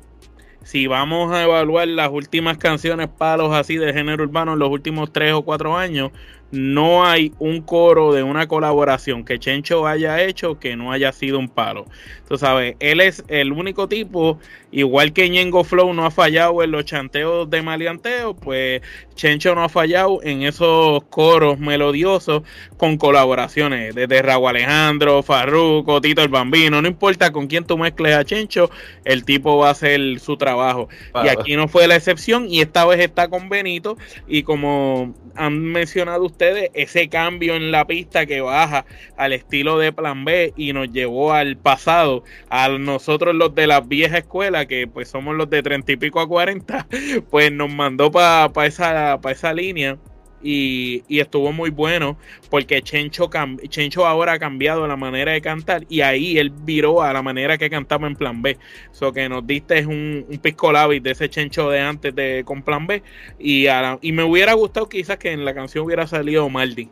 si vamos a evaluar las últimas canciones palos así de género urbano en los últimos tres o cuatro años, no hay un coro de una colaboración que Chencho haya hecho que no haya sido un palo. Tú sabes, él es el único tipo, igual que Ñengo Flow no ha fallado en los chanteos de maleanteo, pues Chencho no ha fallado en esos coros melodiosos con colaboraciones, desde Raúl Alejandro, Farruko, Tito el Bambino, no importa con quién tú mezcles a Chencho, el tipo va a hacer su trabajo. Y aquí no fue la excepción y esta vez está con Benito y como han mencionado ustedes, ese cambio en la pista que baja al estilo de Plan B y nos llevó al pasado, a nosotros los de la vieja escuela, que pues somos los de treinta y pico a cuarenta, pues nos mandó para esa, esa línea y, estuvo muy bueno porque Chencho, Chencho ahora ha cambiado la manera de cantar y ahí él viró a la manera que cantaba en Plan B. So que nos diste un, un pisco labis de ese Chencho de antes de con Plan B y, y me hubiera gustado quizás que en la canción hubiera salido Maldi.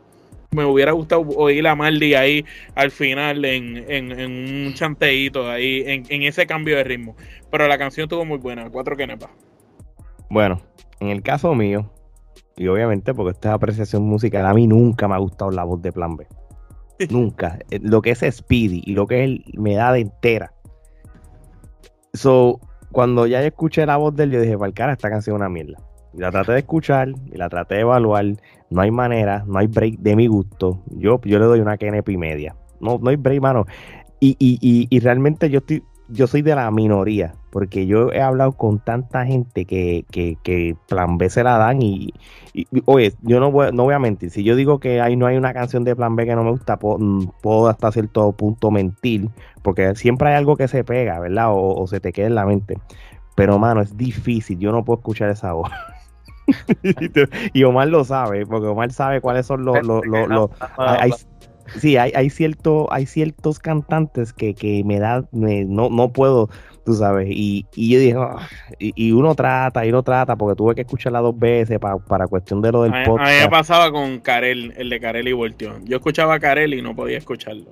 Me hubiera gustado oír a Maldi ahí al final en, en, un chanteíto ahí, en, en, ese cambio de ritmo. Pero la canción estuvo muy buena, cuatro que nepa. Bueno, en el caso mío, y obviamente, porque esta es apreciación musical, a mí nunca me ha gustado la voz de Plan B. nunca. Eh, lo que es Speedy y lo que es me da de entera. So, cuando ya escuché la voz de él, yo dije, para cara, esta canción es una mierda. Y la traté de escuchar, y la traté de evaluar. No hay manera, no hay break de mi gusto. Yo, yo le doy una KNP y media. No, no hay break, mano. Y, y, y, y realmente yo estoy yo soy de la minoría, porque yo he hablado con tanta gente que, que, Plan B se la dan y, oye, yo no voy, no voy a mentir, si yo digo que ahí no hay una canción de Plan B que no me gusta, mm, puedo, hasta cierto punto mentir, porque siempre hay algo que se pega, ¿verdad? O, se te queda en la mente. Pero, mano, es difícil, yo no puedo escuchar esa voz. y Omar lo sabe, porque Omar sabe cuáles son los... los, los, sí, hay, hay, cierto, hay ciertos cantantes que, que me da, no, no puedo, tú sabes, y, y yo dije, ah", y, uno trata, y uno trata, porque tuve que escucharla dos veces para cuestión de lo del podcast. A mí me pasaba con Karel, el de Karel y Voltio. Yo escuchaba a Karel y no podía escucharlo.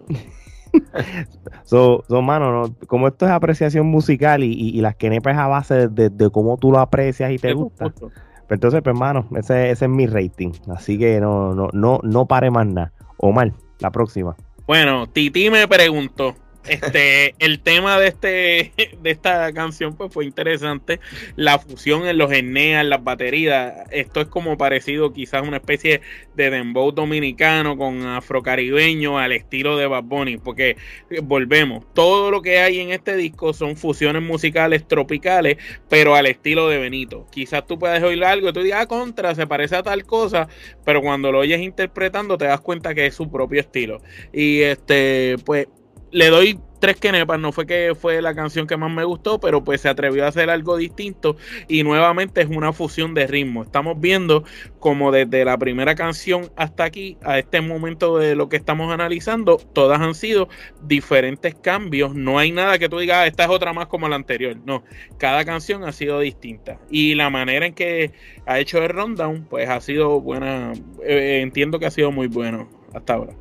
so, so, mano, como esto es apreciación musical y, y, las quenepas a base de, cómo tú lo aprecias y te gusta. Pues entonces, pues, hermano, ese, ese es mi rating. Así que no, no, no, no pare más nada. Omar, la próxima. Bueno, Titi me preguntó, este, el tema de este, de esta canción, pues fue interesante. La fusión en los Eneas, las baterías. Esto es como parecido, quizás una especie de dembow dominicano con afrocaribeño al estilo de Bad Bunny. Porque eh, volvemos, todo lo que hay en este disco son fusiones musicales tropicales, pero al estilo de Benito. Quizás tú puedes oír algo y tú digas, ah, contra, se parece a tal cosa, pero cuando lo oyes interpretando te das cuenta que es su propio estilo. Y este, pues le doy tres quenepas, no fue que fue la canción que más me gustó, pero pues se atrevió a hacer algo distinto y nuevamente es una fusión de ritmo. Estamos viendo como desde la primera canción hasta aquí, a este momento de lo que estamos analizando, todas han sido diferentes cambios. No hay nada que tú digas, ah, esta es otra más como la anterior. No, cada canción ha sido distinta y la manera en que ha hecho el rundown, pues ha sido buena. Eh, entiendo que ha sido muy bueno hasta ahora.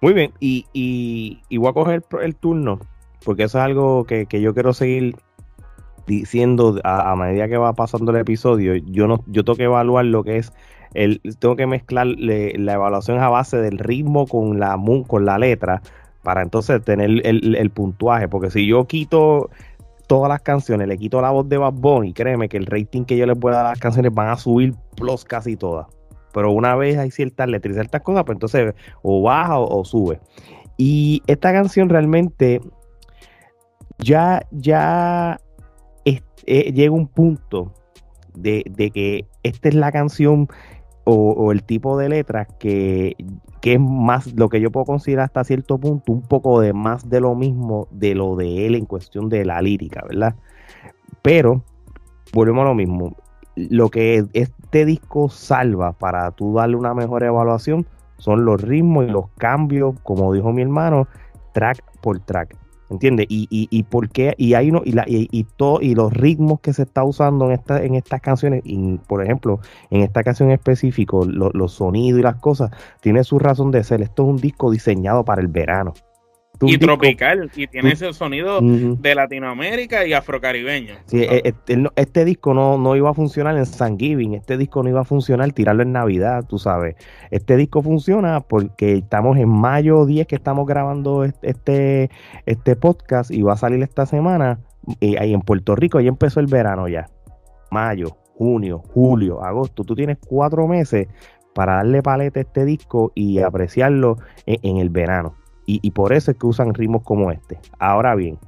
Muy bien, y, y, voy a coger el, turno, porque eso es algo que, yo quiero seguir diciendo a, medida que va pasando el episodio. Yo no, yo tengo que evaluar lo que es el, tengo que mezclar la evaluación a base del ritmo con la con la letra para entonces tener el, el, puntuaje. Porque si yo quito todas las canciones, le quito la voz de Bad Bunny, créeme que el rating que yo les voy a dar a las canciones van a subir plus casi todas pero una vez hay ciertas letras y ciertas cosas, pues entonces o baja o, sube. Y esta canción realmente ya, ya eh, llega un punto de, que esta es la canción o, el tipo de letras que, que, es más lo que yo puedo considerar hasta cierto punto un poco de más de lo mismo de lo de él en cuestión de la lírica, ¿verdad? Pero volvemos a lo mismo lo que este disco salva para tú darle una mejor evaluación son los ritmos y los cambios, como dijo mi hermano, track por track. ¿Entiendes? Y, y, y por qué, y hay uno, y, la, y, todo, y los ritmos que se está usando en esta, en estas canciones, y por ejemplo, en esta canción en específico, los sonidos y las cosas, tiene su razón de ser. Esto es un disco diseñado para el verano. Y tropical, y tiene ese sonido de Latinoamérica y afrocaribeño. Sí, este, este, disco no, no iba a funcionar en Thanksgiving, este disco no iba a funcionar tirarlo en Navidad, tú sabes. Este disco funciona porque estamos en mayo 10 que estamos grabando este, este podcast y va a salir esta semana. Y ahí en Puerto Rico ya empezó el verano ya. Mayo, junio, julio, agosto. Tú tienes cuatro meses para darle paleta a este disco y apreciarlo en el verano. Y, por eso es que usan ritmos como este. Ahora bien,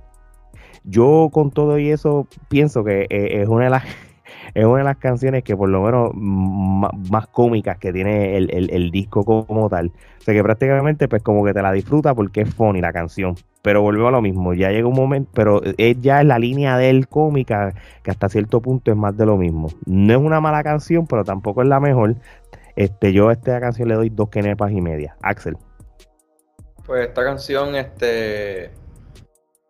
yo con todo y eso pienso que eh, es una de las es una de las canciones que por lo menos más, cómicas que tiene el, disco como tal. O sea que prácticamente pues como que te la disfruta porque es funny la canción. Pero vuelvo a lo mismo, ya llega un momento, pero es ya en la línea del cómica que hasta cierto punto es más de lo mismo. No es una mala canción, pero tampoco es la mejor. Este, yo a esta canción le doy dos kenepas y media. Axel. Pues esta canción, este,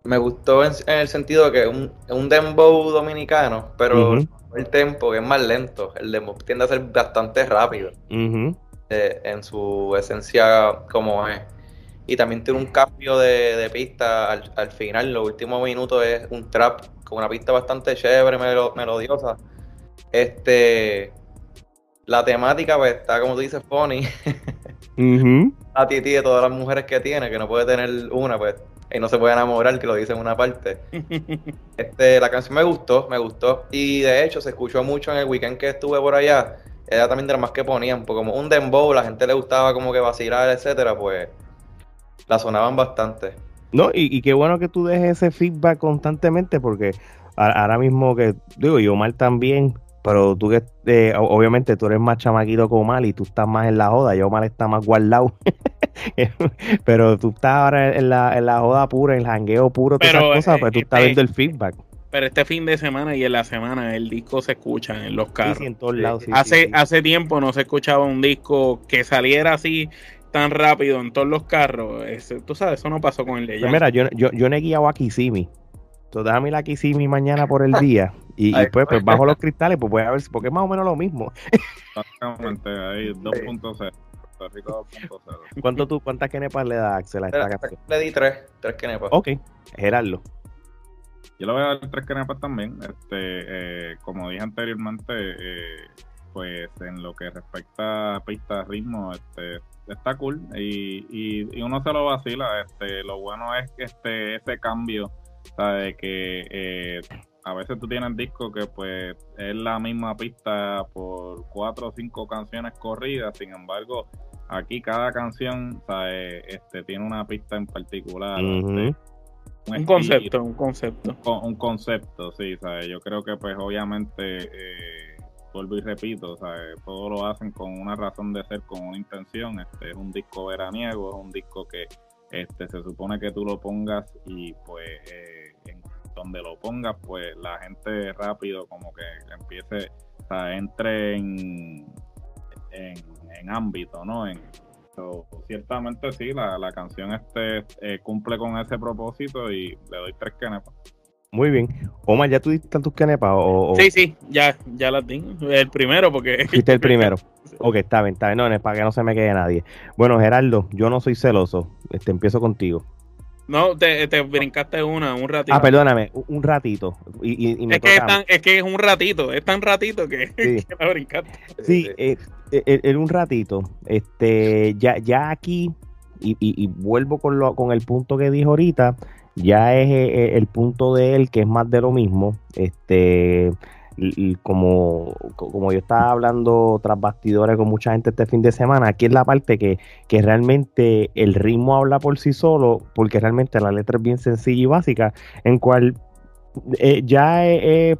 me gustó en, el sentido de que es un, un dembow dominicano, pero el tempo es más lento. El dembow tiende a ser bastante rápido eh, en su esencia como es. Y también tiene un cambio de, pista al, final. Los últimos minutos es un trap con una pista bastante chévere, melodiosa. Este, la temática pues está como tú dices, funny. A Titi de todas las mujeres que tiene, que no puede tener una, pues, y no se puede enamorar, que lo dice en una parte. este, la canción me gustó, me gustó. Y de hecho se escuchó mucho en el weekend que estuve por allá. Era también de las más que ponían, porque como un dembow, la gente le gustaba como que vacilar, etcétera, pues la sonaban bastante. No, y, y qué bueno que tú dejes ese feedback constantemente, porque ahora mismo que, digo, yo mal también, pero tú que, eh, obviamente, tú eres más chamaquito como Mal y tú estás más en la joda. Yo Mal está más guardado. pero tú estás ahora en la, en la joda pura, en el jangueo puro, todas esas cosas, pues tú estás este viendo el feedback. Pero este fin de semana y en la semana el disco se escucha en los carros. en todos lados. hace, hace tiempo no se escuchaba un disco que saliera así tan rápido en todos los carros. tú sabes, eso no pasó con el de pues mira, yo, yo, yo no he guiado a Kissimmee. Entonces déjame la Kissimmee mañana por el día. Y, después, pues, bajo los cristales, pues voy a ver, porque es más o menos lo mismo. Exactamente, ahí 2.0. ¿Cuánto tú, ¿Cuántas kenepas le das, Axel, a esta canción? Le di tres, tres kenepas. Ok, Gerardo. Yo le voy a dar tres kenepas también. Este, eh, como dije anteriormente, eh, pues en lo que respecta a pista, ritmo, este, está cool y, y, y, uno se lo vacila. Este, lo bueno es que este, ese cambio, de que eh, a veces tú tienes disco que pues es la misma pista por cuatro o cinco canciones corridas, sin embargo, aquí cada canción este tiene una pista en particular. Un, concepto, un concepto. Un, concepto, sí, ¿sabes? yo creo que pues obviamente, eh, vuelvo y repito, ¿sabes? todo lo hacen con una razón de ser, con una intención, este es un disco veraniego, es un disco que este se supone que tú lo pongas y pues... Eh, donde lo pongas, pues la gente rápido como que empiece, o sea, entre en, en, ámbito, ¿no? En, ciertamente sí, la, la canción este eh, cumple con ese propósito y le doy tres kenepas. Muy bien. Omar, ¿ya tú diste tus kenepas? O, Sí, sí, ya, ya las di. El primero, porque. Fuiste el primero. ok, está bien, está bien. No, es para que no se me quede nadie. Bueno, Gerardo, yo no soy celoso. Este, empiezo contigo. No, te, te, brincaste una, un ratito. Ah, perdóname, un ratito. Y, es, que es, tan, es, que es un ratito, es tan ratito que, sí. que la brincaste. Sí, eh, eh, en un ratito. Este, ya, ya aquí, y, y, vuelvo con, lo, con el punto que dijo ahorita, ya es eh, el punto de él que es más de lo mismo. Este y, como, como yo estaba hablando tras bastidores con mucha gente este fin de semana, aquí es la parte que, que realmente el ritmo habla por sí solo, porque realmente la letra es bien sencilla y básica, en cual eh, ya he,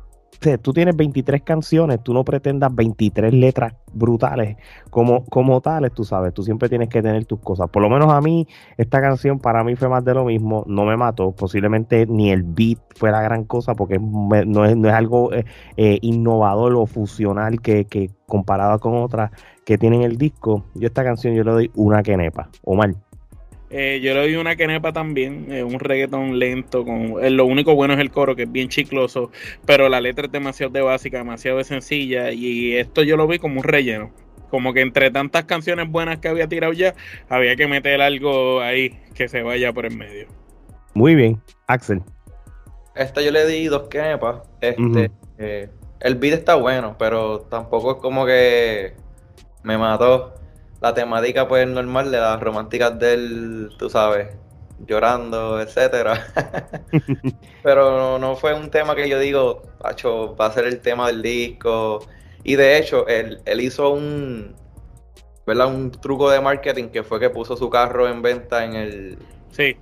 tú tienes 23 canciones, tú no pretendas 23 letras brutales como, como tales, tú sabes, tú siempre tienes que tener tus cosas. Por lo menos a mí, esta canción para mí fue más de lo mismo, no me mató, posiblemente ni el beat fue la gran cosa porque no es, no es algo eh, eh, innovador o fusional que, que comparado con otras que tienen el disco. Yo esta canción yo le doy una quenepa, Omar. Eh, yo le doy una quenepa también, eh, un reggaetón lento, con eh, lo único bueno es el coro, que es bien chicloso, pero la letra es demasiado de básica, demasiado de sencilla, y esto yo lo vi como un relleno, como que entre tantas canciones buenas que había tirado ya, había que meter algo ahí que se vaya por el medio. Muy bien, Axel. Esta yo le di dos quenepas. Este, eh, el beat está bueno, pero tampoco es como que me mató. La temática pues normal de las románticas del, tú sabes, llorando, etcétera. pero no, fue un tema que yo digo, Pacho, va a ser el tema del disco. Y de hecho, él, él hizo un, ¿verdad? Un truco de marketing que fue que puso su carro en venta en el... Sí.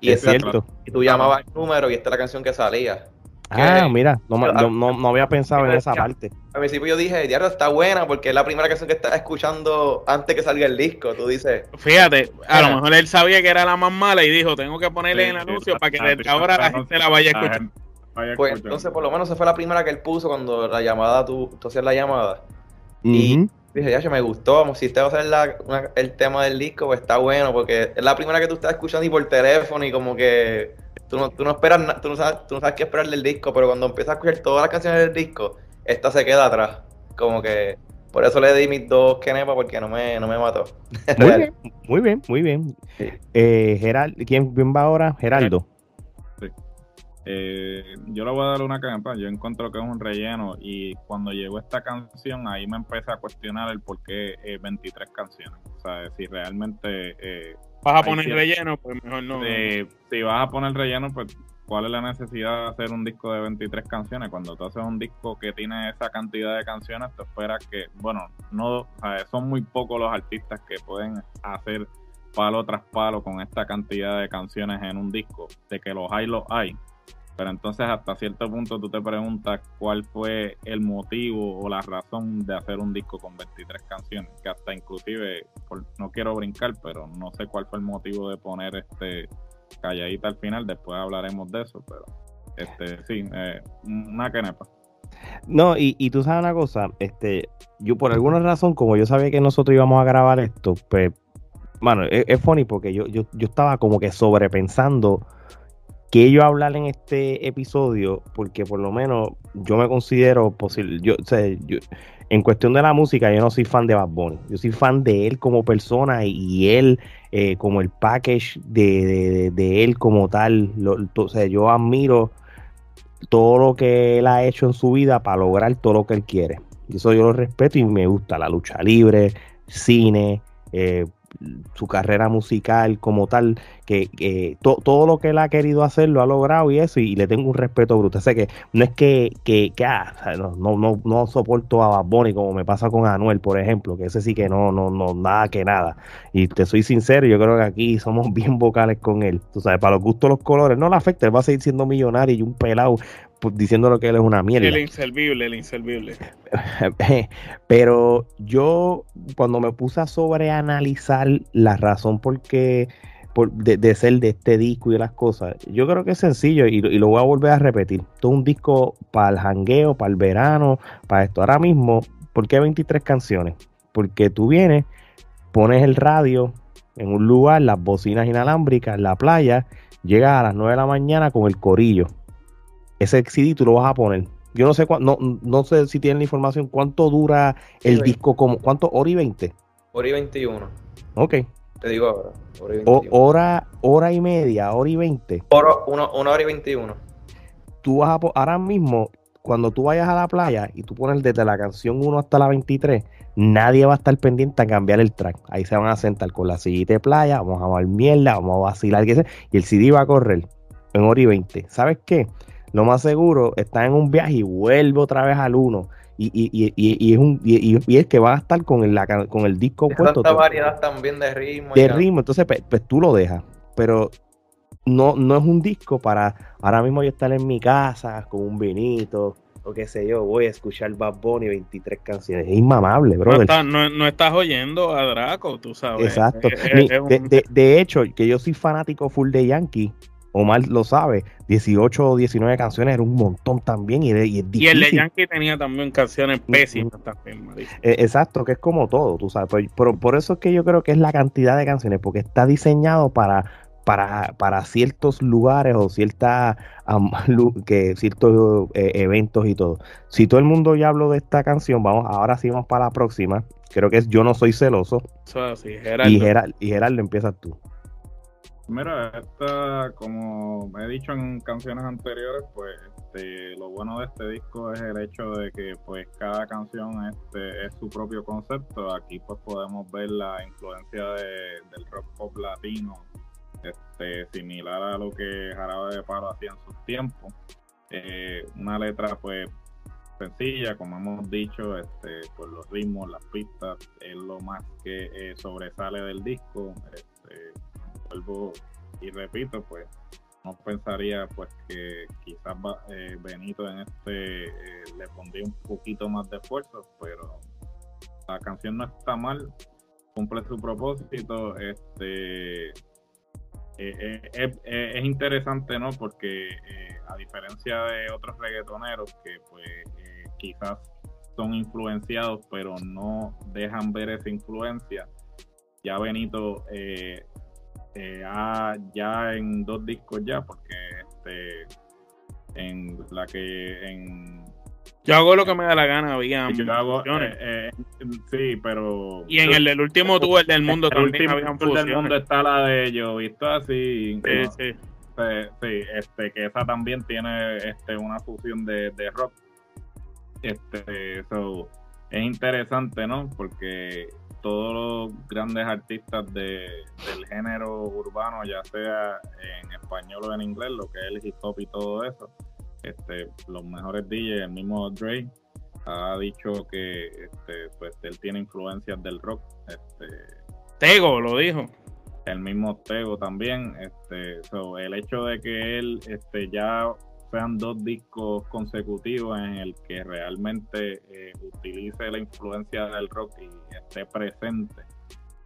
Y, es cierto. y tú llamabas el número y esta es la canción que salía. Ah, mira, no, no, había pensado en esa parte. Al principio yo dije, diario está buena porque es la primera canción que estás escuchando antes que salga el disco. Tú dices. Fíjate, a lo mejor él sabía que era la más mala y dijo, tengo que ponerle en el anuncio para que ahora la gente la vaya a escuchar. Pues entonces, por lo menos, esa fue la primera que él puso cuando la llamada, tú, tú hacías la llamada. Y dije, ya, me gustó. Si este va a ser la, el tema del disco, pues está bueno porque es la primera que tú estás escuchando y por teléfono y como que tú no, tú no esperas, tú no, sabes, tú no sabes qué esperar del disco, pero cuando empiezas a escuchar todas las canciones del disco, esta se queda atrás. Como que por eso le di mis dos kenepas porque no me, no me mató. Muy bien, muy bien, muy bien. Eh, ¿quién, va ahora? Geraldo. Eh, yo le voy a dar una kenepa. Yo encuentro que es un relleno y cuando llegó esta canción ahí me empecé a cuestionar el por qué 23 eh, canciones. O sea, si realmente eh, vas a poner relleno, pues mejor no. si vas a poner relleno, pues ¿cuál es la necesidad de hacer un disco de 23 canciones? Cuando tú haces un disco que tiene esa cantidad de canciones, te esperas que, bueno, no son muy pocos los artistas que pueden hacer palo tras palo con esta cantidad de canciones en un disco. De que los hay, los hay. Pero entonces hasta cierto punto tú te preguntas cuál fue el motivo o la razón de hacer un disco con 23 canciones, que hasta inclusive, no quiero brincar, pero no sé cuál fue el motivo de poner este calladita al final, después hablaremos de eso, pero este sí, eh, una quenepa. No, y, y tú sabes una cosa, este, yo por alguna razón, como yo sabía que nosotros íbamos a grabar esto, pues, bueno, es, es funny porque yo, yo, yo estaba como que sobrepensando que yo hablar en este episodio, porque por lo menos yo me considero posible, yo, en cuestión de la música, yo no soy fan de Bad Bunny, yo soy fan de él como persona y, él eh, como el package de, de, él como tal, o sea, yo admiro todo lo que él ha hecho en su vida para lograr todo lo que él quiere. Y eso yo lo respeto y me gusta la lucha libre, cine, eh, su carrera musical como tal, que, todo lo que él ha querido hacer lo ha logrado y eso, y, le tengo un respeto bruto. Sé que no es que, que, ah, no, no, no, soporto a Bad Bunny como me pasa con Anuel, por ejemplo, que ese sí que no, no, no, nada que nada. Y te soy sincero, yo creo que aquí somos bien vocales con él. Tú sabes, para los gustos los colores, no le afecta, él va a seguir siendo millonario y un pelado diciéndolo que él es una mierda. El inservible, el inservible. Pero yo, cuando me puse a sobreanalizar la razón por qué por, de, ser de este disco y de las cosas, yo creo que es sencillo y, lo voy a volver a repetir. Todo un disco para el jangueo, para el verano, para esto. Ahora mismo, ¿por qué 23 canciones? Porque tú vienes, pones el radio en un lugar, las bocinas inalámbricas, en la playa, llegas a las 9 de la mañana con el corillo ese CD tú lo vas a poner. Yo no sé no, no sé si tienen la información cuánto dura el disco, como cuánto, hora y 20. Hora y 21. Ok. Te digo ahora. Hora y, 21. hora, hora y media, hora y 20. Hora, una, hora y 21. Tú vas a, ahora mismo, cuando tú vayas a la playa y tú pones desde la canción 1 hasta la 23, nadie va a estar pendiente a cambiar el track. Ahí se van a sentar con la sillita de playa, vamos a ver mierda, vamos a vacilar, y el CD va a correr en hora y 20. ¿Sabes qué? Lo más seguro está en un viaje y vuelve otra vez al 1. Y, y, y, es un, y, es que va a estar con el, con el disco puesto. Tanta variedad también de ritmo. De ritmo, entonces pues, pues, tú lo dejas. Pero no, no es un disco para ahora mismo yo estar en mi casa con un vinito o qué sé yo, voy a escuchar Bad Bunny 23 canciones. Es inmamable, bro. No, estás oyendo a Draco, tú sabes. Exacto. de, de, hecho, que yo soy fanático full de Yankee, Omar lo sabe, 18 o 19 canciones era un montón también y, y es difícil. Y el de Yankee tenía también canciones pésimas también, eh, Exacto, que es como todo, tú sabes. Pero, por eso es que yo creo que es la cantidad de canciones, porque está diseñado para para, para ciertos lugares o ciertas que ciertos eh, eventos y todo. Si todo el mundo ya habló de esta canción, vamos, ahora sí vamos para la próxima. Creo que es Yo no soy celoso. Y, Gerardo. y Gerardo empiezas tú. Mira, esta, como he dicho en canciones anteriores, pues este, lo bueno de este disco es el hecho de que pues cada canción este, es su propio concepto. Aquí pues podemos ver la influencia del rock pop latino, este, similar a lo que Jarabe de Palo hacía en sus tiempos. Eh, una letra pues sencilla, como hemos dicho, este, por los ritmos, las pistas, es lo más que eh, sobresale del disco. Este, vuelvo y repito, pues no pensaría pues que quizás eh, Benito en este eh, le pondría un poquito más de esfuerzo, pero la canción no está mal, cumple su propósito, este eh, es interesante, ¿no? Porque a diferencia de otros reggaetoneros que pues quizás son influenciados, pero no dejan ver esa influencia, ya Benito eh, eh, ya en dos discos ya, porque este en la que en yo hago lo que me da la gana, había eh, eh, sí, pero y en el, el último tour del mundo el también habían del mundo está la de ellos, visto así, sí, sí. sí, este que esa también tiene este una fusión de, de rock. Este, so, es interesante, ¿no? Porque todos los grandes artistas de, del género urbano, ya sea en español o en inglés, lo que es el hip hop y todo eso, este, los mejores DJs, el mismo Dre, ha dicho que este, pues él tiene influencias del rock. Este, Tego lo dijo. El mismo Tego también. Este, el hecho de que él este, ya sean dos discos consecutivos en el que realmente eh, utilice la influencia del rock y esté presente,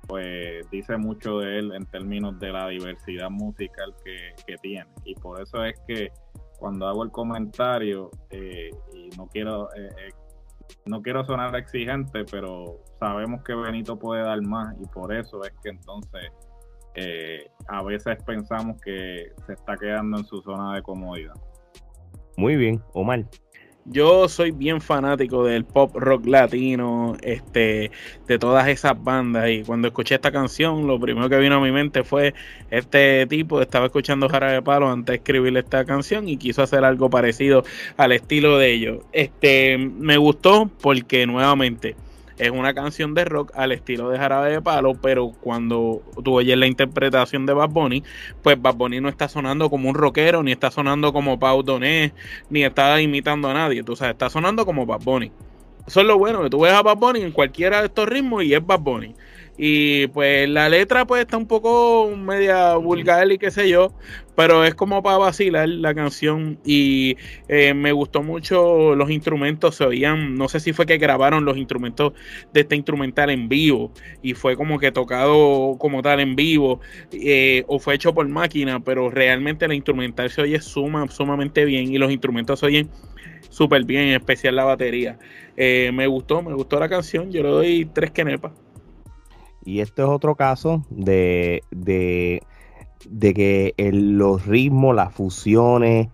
pues dice mucho de él en términos de la diversidad musical que, tiene. Y por eso es que cuando hago el comentario, eh, y no quiero, eh, no quiero sonar exigente, pero sabemos que Benito puede dar más y por eso es que entonces a veces pensamos que se está quedando en su zona de comodidad. Muy bien, Omar. Yo soy bien fanático del pop rock latino, este, de todas esas bandas. Y cuando escuché esta canción, lo primero que vino a mi mente fue este tipo estaba escuchando Jarabe de Palo antes de escribir esta canción y quiso hacer algo parecido al estilo de ellos. Este, me gustó porque nuevamente es una canción de rock al estilo de Jarabe de Palo, pero cuando tú oyes la interpretación de Bad Bunny, pues Bad Bunny no está sonando como un rockero, ni está sonando como Pau Donés, ni está imitando a nadie, tú sabes, está sonando como Bad Bunny. Eso es lo bueno, que tú ves a Bad Bunny en cualquiera de estos ritmos y es Bad Bunny. Y pues la letra pues está un poco media vulgar y qué sé yo, pero es como para vacilar la canción y eh, me gustó mucho los instrumentos, se oían, no sé si fue que grabaron los instrumentos de este instrumental en vivo y fue como que tocado como tal en vivo eh, o fue hecho por máquina, pero realmente la instrumental se oye suma, sumamente bien y los instrumentos se oyen súper bien, en especial la batería. Eh, me gustó, me gustó la canción, yo le doy tres quenepas. Y este es otro caso de, de, que los ritmos, las fusiones,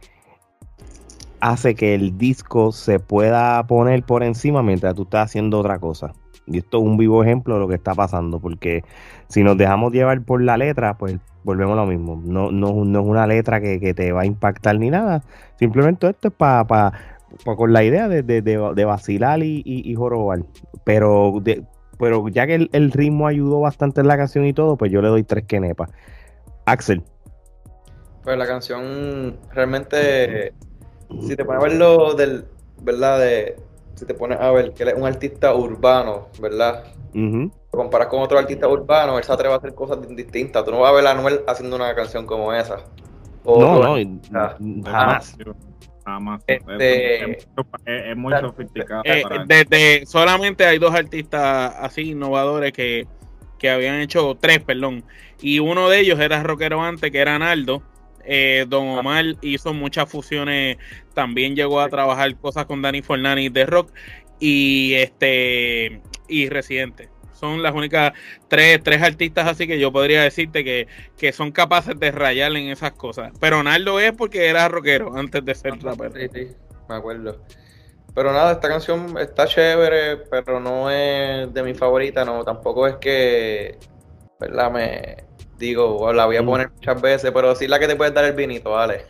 hace que el disco se pueda poner por encima mientras tú estás haciendo otra cosa. Y esto es un vivo ejemplo de lo que está pasando, porque si nos dejamos llevar por la letra, pues volvemos a lo mismo. No, no, no es una letra que, te va a impactar ni nada. Simplemente esto es para pa, con la idea de, de, vacilar y, y, y, jorobar. Pero pero ya que el, ritmo ayudó bastante en la canción y todo, pues yo le doy tres quenepas. Axel. Pues la canción realmente, si te pones a verlo del, ¿verdad? De, si te pones a ver que él es un artista urbano, ¿verdad? Comparas con otro artista urbano, él se atreve a hacer cosas distintas. Tú no vas a ver a Noel haciendo una canción como esa. no, no, jamás. Este, es, muy sofisticado. Eh, solamente hay dos artistas así innovadores que, habían hecho tres, perdón. Y uno de ellos era rockero antes, que era Naldo. Eh, Don ah. Omar hizo muchas fusiones, también llegó a trabajar cosas con Danny Fernández de rock y este y Residente. Son las únicas tres, tres artistas así que yo podría decirte que, que son capaces de rayar en esas cosas. Pero Naldo es porque era rockero antes de ser rapero. Sí, sí, me acuerdo. Pero nada, esta canción está chévere, pero no es de mi favorita, no, tampoco es que, ¿verdad? Me digo, la voy a poner muchas veces, pero sí la que te puedes dar el vinito, vale.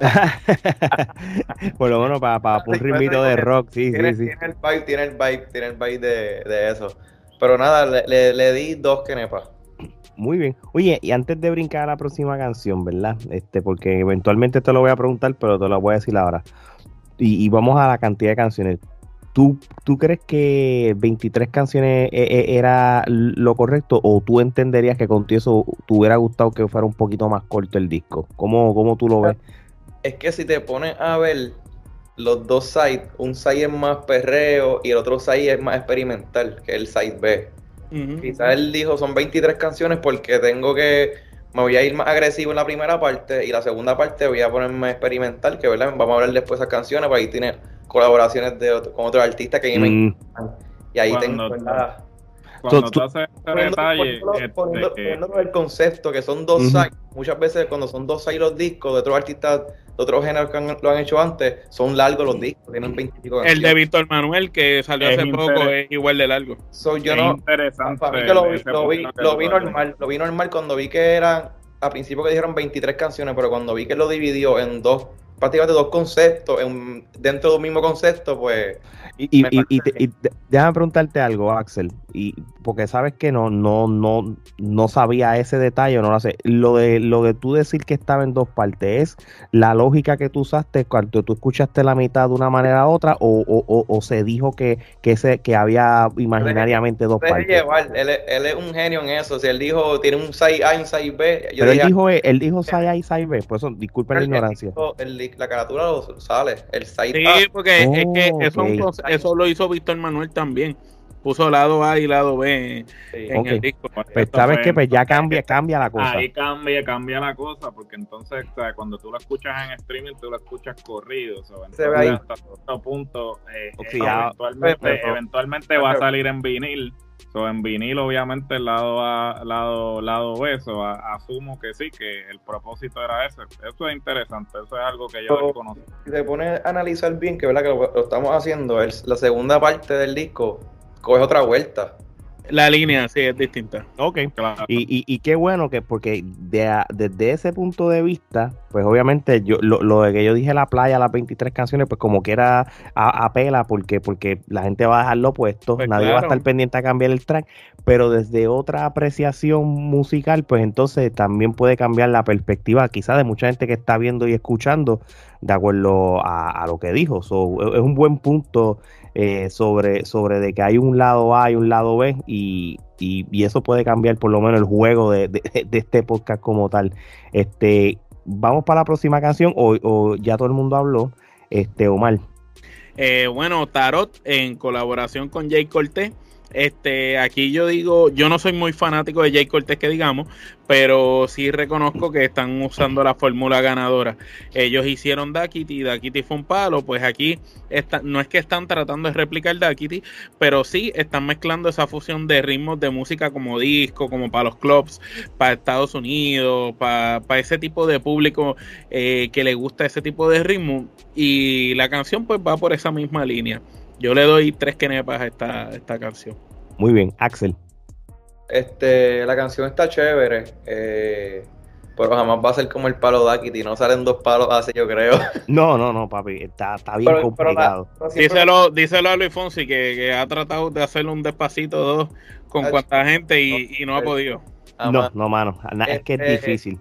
Por lo menos para, para un ritmito de rock, sí, tiene, sí, sí. Tiene el vibe, tiene el vibe, tiene el vibe de, de eso. Pero nada, le, le, le di dos kenepas. Muy bien. Oye, y antes de brincar a la próxima canción, ¿verdad? Este, porque eventualmente te lo voy a preguntar, pero te lo voy a decir ahora. Y, y vamos a la cantidad de canciones. ¿Tú, ¿Tú crees que 23 canciones e, e, era lo correcto o tú entenderías que contigo eso te hubiera gustado que fuera un poquito más corto el disco? ¿Cómo, cómo tú lo ves? Es que si te pones a ver los dos sides, un side es más perreo y el otro side es más experimental, que es el side B. Uh -huh. Quizás él dijo son 23 canciones porque tengo que me voy a ir más agresivo en la primera parte y la segunda parte voy a ponerme experimental, que verdad vamos a hablar después de esas canciones, porque ahí tiene colaboraciones de otro, con otros artistas que a mí me Mm. encantan. Y ahí tengo. Cuando tú- tú haces este poniendo, detalle, poniéndolo- este, poniendo- poniéndolo el concepto que son dos Ujú. sides. Muchas veces cuando son dos sides los discos de otros artistas de otros géneros que han- lo han hecho antes, son largos los discos, tienen 20 y pico El de canciones. Víctor Manuel, que salió Es hace poco, es igual de largo. So, yo es no, interesante Para mí que lo vi, lo vi, lo normal, lo vi normal cuando vi que eran, a principio que dijeron 23 canciones, pero cuando vi que lo dividió en dos, prácticamente dos conceptos, en, dentro de un mismo concepto, pues Y, y, y- y déjame preguntarte algo, Axel, y porque sabes que no, no, no, no sabía ese detalle, no lo sé. Lo de, lo de tú decir que estaba en dos partes, ¿es la lógica que tú usaste cuando tú escuchaste la mitad de una manera a otra, o, o, o- o se dijo que, que, se, que había imaginariamente dos partes? llevar, él, es- él es un genio en eso, si él dijo, tiene un side A y un side B, yo Pero él dije, dijo, él dijo side A y side B, por eso disculpen la ignorancia. el- el- la carátula lo sale, el side Sí, A, porque es Oh, que eso, es un eso lo hizo Víctor Manuel también. Puso lado A y lado B sí. en Ok. el disco. Pues sabes que pues ya cambia, cambia la cosa. Ahí cambia, cambia la cosa, porque entonces o sea, cuando tú lo escuchas en streaming, tú lo escuchas corrido. sea, Se ve ahí. hasta cierto punto, eh, O eh, eventualmente, Pero- eventualmente va a salir en vinil. So, en vinil, obviamente, el lado A, lado, lado B, so, a- asumo que sí, que el propósito era ese. Eso es interesante, eso es algo que yo desconozco. si te pones a analizar bien, que verdad que lo, lo estamos haciendo, el- la segunda parte del disco coge otra vuelta. La línea sí es distinta. Ok. Claro. Y, y, y qué bueno que porque de a- desde ese punto de vista, pues obviamente yo lo, lo de que yo dije la playa, las 23 canciones, pues como que era a, apela porque, porque la gente va a dejarlo puesto, Pues nadie va a estar pendiente a cambiar el track, pero desde otra apreciación musical, pues entonces también puede cambiar la perspectiva quizás de mucha gente que está viendo y escuchando de acuerdo a, a lo que dijo. So, es un buen punto eh, sobre, sobre de que hay un lado A y un lado B y, y, y eso puede cambiar por lo menos el juego de, de, de este podcast como tal. Este, vamos para la próxima canción o, o ya todo el mundo habló. Este, Omar. Eh, bueno, Tarot en colaboración con Jay Cortés. Este, aquí yo digo, yo no soy muy fanático de Jay Cortés que digamos, pero sí reconozco que están usando la fórmula ganadora. Ellos hicieron Dakity, Dakity fue un palo, pues aquí está, no es que están tratando de replicar Dakity, pero sí están mezclando esa fusión de ritmos de música como disco, como para los clubs, para Estados Unidos, para, para ese tipo de público eh, que le gusta ese tipo de ritmo. Y la canción pues va por esa misma línea. Yo le doy tres kenepas a esta, esta canción. Muy bien, Axel. Este, la canción está chévere, eh, pero jamás va a ser como el palo Dakity, no salen dos palos así, yo creo. No, no, no, papi, está, está bien Pero- pero la- complicado. Díselo, díselo a Luis Fonsi que, que ha tratado de hacerle un despacito dos con Ah, cuánta gente y, y no ha podido. No, jamás. no, mano, es que es Este, difícil.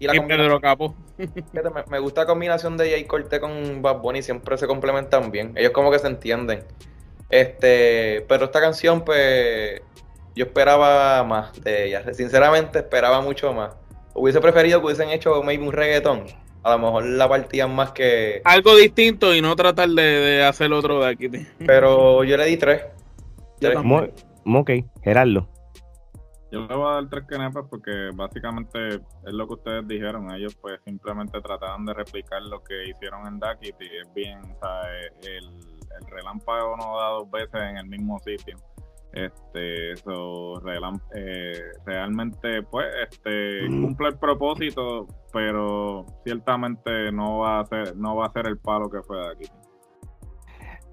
Y la Pedro Capo. Fíjate, me, me gusta la combinación de Jay Cortez con Bad Bunny, siempre se complementan bien. Ellos como que se entienden. Este, pero esta canción, pues, yo esperaba más de ella. Sinceramente, esperaba mucho más. Hubiese preferido que hubiesen hecho maybe un reggaetón. A lo mejor la partían más que. Algo distinto y no tratar de, de hacer otro de aquí. Pero yo le di tres. Yo Tres. ok, Gerardo. Yo le voy a dar tres kenepas porque básicamente es lo que ustedes dijeron. Ellos pues simplemente trataban de replicar lo que hicieron en Duckity. Es bien, o sea, el, el relámpago no da dos veces en el mismo sitio. Este, eso eh, realmente, pues, este, cumple el propósito, pero ciertamente no va a ser, no va a ser el palo que fue aquí.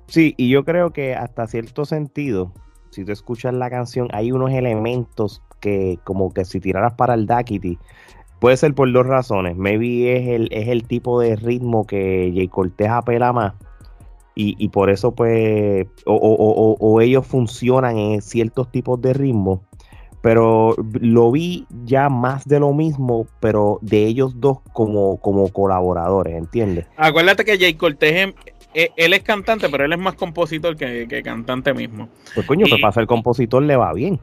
Sí, y yo creo que hasta cierto sentido, si tú escuchas la canción, hay unos elementos que, como que si tiraras para el Dakity, puede ser por dos razones. Maybe es el, es el tipo de ritmo que Jay Cortez apela más y, por eso pues o, ellos funcionan en ciertos tipos de ritmo pero lo vi ya más de lo mismo pero de ellos dos como, como colaboradores ¿entiendes? acuérdate que Jay Cortez eh, él es cantante pero él es más compositor que, cantante mismo. Pues coño pues para ser compositor le va bien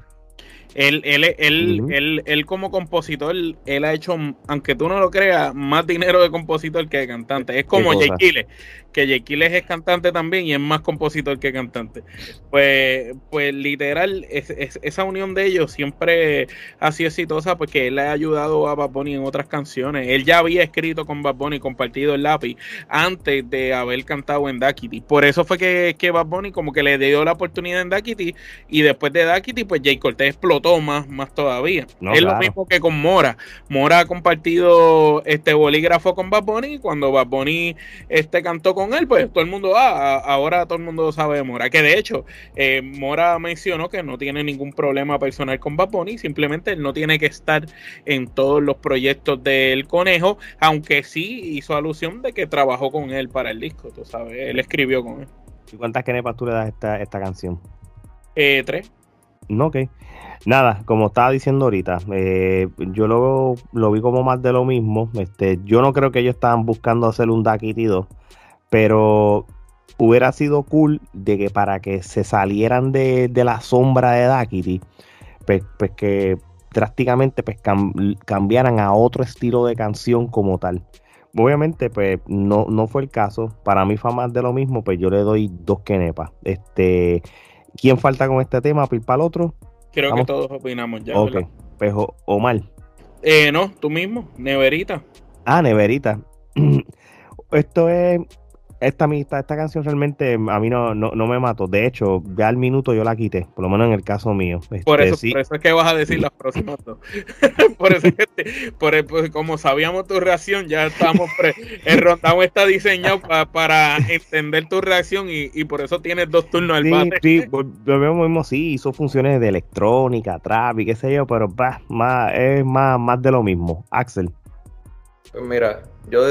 él, él, él, él, él, como compositor, él ha hecho, aunque tú no lo creas, más dinero de compositor que de cantante. Es como Jay Kille, que Jay Kille es cantante también y es más compositor que cantante. Pues, pues literal, es, esa unión de ellos siempre ha sido exitosa porque él ha ayudado a Bad Bunny en otras canciones. Él ya había escrito con Bad Bunny, compartido el lápiz, antes de haber cantado en Dakity. Por eso fue que, que Bad Bunny como que le dio la oportunidad en Dakity y después de Dakity, pues Jay Cortez explotó más, más todavía. es lo mismo que con Mora. Mora ha compartido este bolígrafo con Bad Bunny y cuando Bad Bunny este, cantó con él, pues todo el mundo, ah, ahora todo el mundo sabe de Mora. Que de hecho, eh, Mora mencionó que no tiene ningún problema personal con Bad Bunny, simplemente él no tiene que estar en todos los proyectos del conejo, aunque sí hizo alusión de que trabajó con él para el disco, tú sabes, él escribió con él. ¿Y cuántas kenepas tú le das esta, esta canción? Eh, tres. No, ok. Nada, como estaba diciendo ahorita, eh, yo lo, lo, vi como más de lo mismo. Este, yo no creo que ellos estaban buscando hacer un Dakity 2, pero hubiera sido cool de que para que se salieran de, la sombra de Dakity, pues, pues que drásticamente pues, cambiaran a otro estilo de canción como tal. Obviamente, pues no, no fue el caso. Para mí fue más de lo mismo, pues yo le doy dos kenepas. Este, ¿Quién falta con este tema? ¿Pil para el otro? Creo que todos opinamos ya. Ok, pues Omar. Eh, no, tú mismo, Neverita. Ah, Neverita. Esto es esta, esta, esta canción realmente a mí no, no, me mató. De hecho, ya al minuto yo la quité, por lo menos en el caso mío. por, este, eso, eso es que vas a decir las próximas dos. por eso es que, por, pues, como sabíamos tu reacción, ya estamos pre, el rondado está diseñado para entender tu reacción y, por eso tienes dos turnos al bate. Sí, lo mismo, sí, hizo funciones de electrónica, trap y qué sé yo, pero bah, más, es más, más de lo mismo. Axel. Pues mira, yo,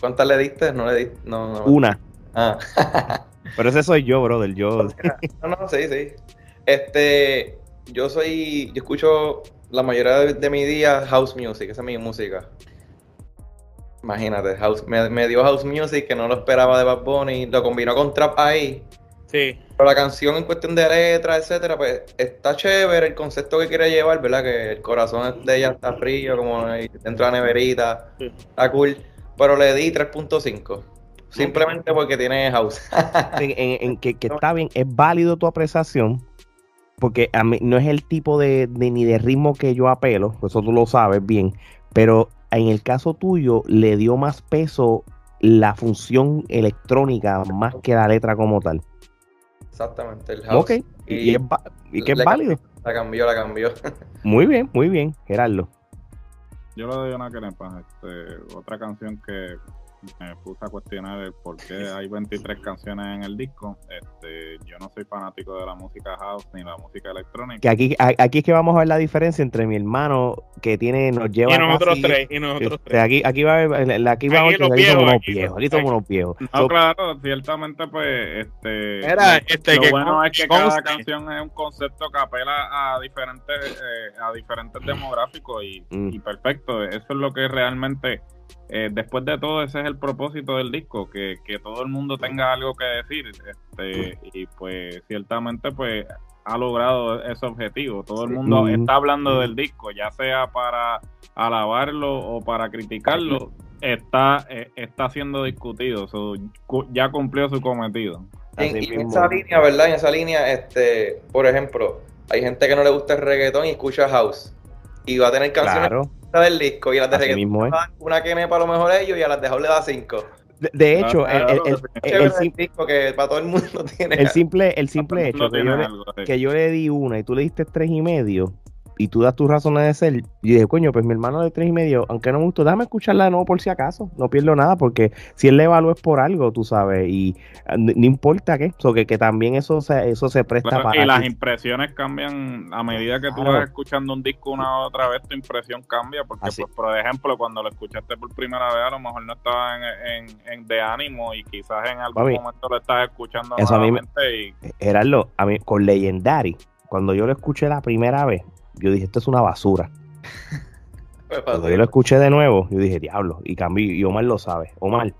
¿cuántas le diste? No le diste, no, Una. Ah. Pero ese soy yo, brother, yo. No, no, sí, sí. Este, yo soy, yo escucho la mayoría de, mi día house music, esa es mi música. Imagínate, house, me, me, dio house music que no lo esperaba de Bad Bunny, lo combinó con trap ahí. Sí. Pero la canción en cuestión de letra, etcétera, pues está chévere el concepto que quiere llevar, ¿verdad? Que el corazón de ella está frío, como dentro de la neverita, está cool. Pero le di 3.5. Simplemente porque tiene house. en, que, está bien, es válido tu apreciación, porque a mí no es el tipo de, ni de ritmo que yo apelo, eso tú lo sabes bien, pero en el caso tuyo le dio más peso la función electrónica más que la letra como tal. Exactamente, el house. Ok, y, y, que es válido. La cambió, la cambió. muy bien, muy bien, Gerardo. Yo le doy una quenepa, este, otra canción que me puse a cuestionar el por qué hay 23 canciones en el disco. Este, yo no soy fanático de la música house ni la música electrónica. Que aquí, aquí es que vamos a ver la diferencia entre mi hermano que tiene, nos lleva. Y nosotros tres, y nosotros este, tres. Aquí, aquí va aquí va aquí, los viejos, unos viejos, aquí somos unos viejos. No, claro, ciertamente, pues, este. Era, este, lo bueno es que cada canción es un concepto que apela a diferentes, eh, a diferentes demográficos y, mm. y perfecto. Eso es lo que realmente eh, después de todo, ese es el propósito del disco, que, todo el mundo tenga algo que decir. Este, y pues ciertamente pues ha logrado ese objetivo. Todo el mundo está hablando del disco, ya sea para alabarlo o para criticarlo, está, eh, está siendo discutido. ya cumplió su cometido. En, en, esa línea, ¿verdad? En esa línea, este, por ejemplo, hay gente que no le gusta el reggaetón y escucha house. Y va a tener canciones del disco y las de reggaetón una que me para lo mejor ellos y a las de le da cinco. De, de hecho, Ah, el, el- el- el el sim- disco que para todo el mundo tiene. el simple, el simple el hecho que yo, le, que yo le di una y tú le diste tres y medio y tú das tus razones de ser, y dije, coño, pues mi hermano de tres y medio, aunque no me gustó, déjame escucharla de nuevo por si acaso, no pierdo nada, porque si él le evalúa es por algo, tú sabes, y ah, no importa qué, so que, que también eso se, eso se presta para y las impresiones cambian a medida que tú Claro. vas escuchando un disco una otra vez, tu impresión cambia. Porque, Así. pues, por ejemplo, cuando lo escuchaste por primera vez, a lo mejor no estaba en, en- en- de ánimo y quizás en algún momento lo estás escuchando eso a mí y Gerardo, a mí, con Legendary, cuando yo lo escuché la primera vez, yo dije, esto es una basura. Pues, Cuando yo lo escuché de nuevo, yo dije, diablo, y cambié, y Omar lo sabe. Omar,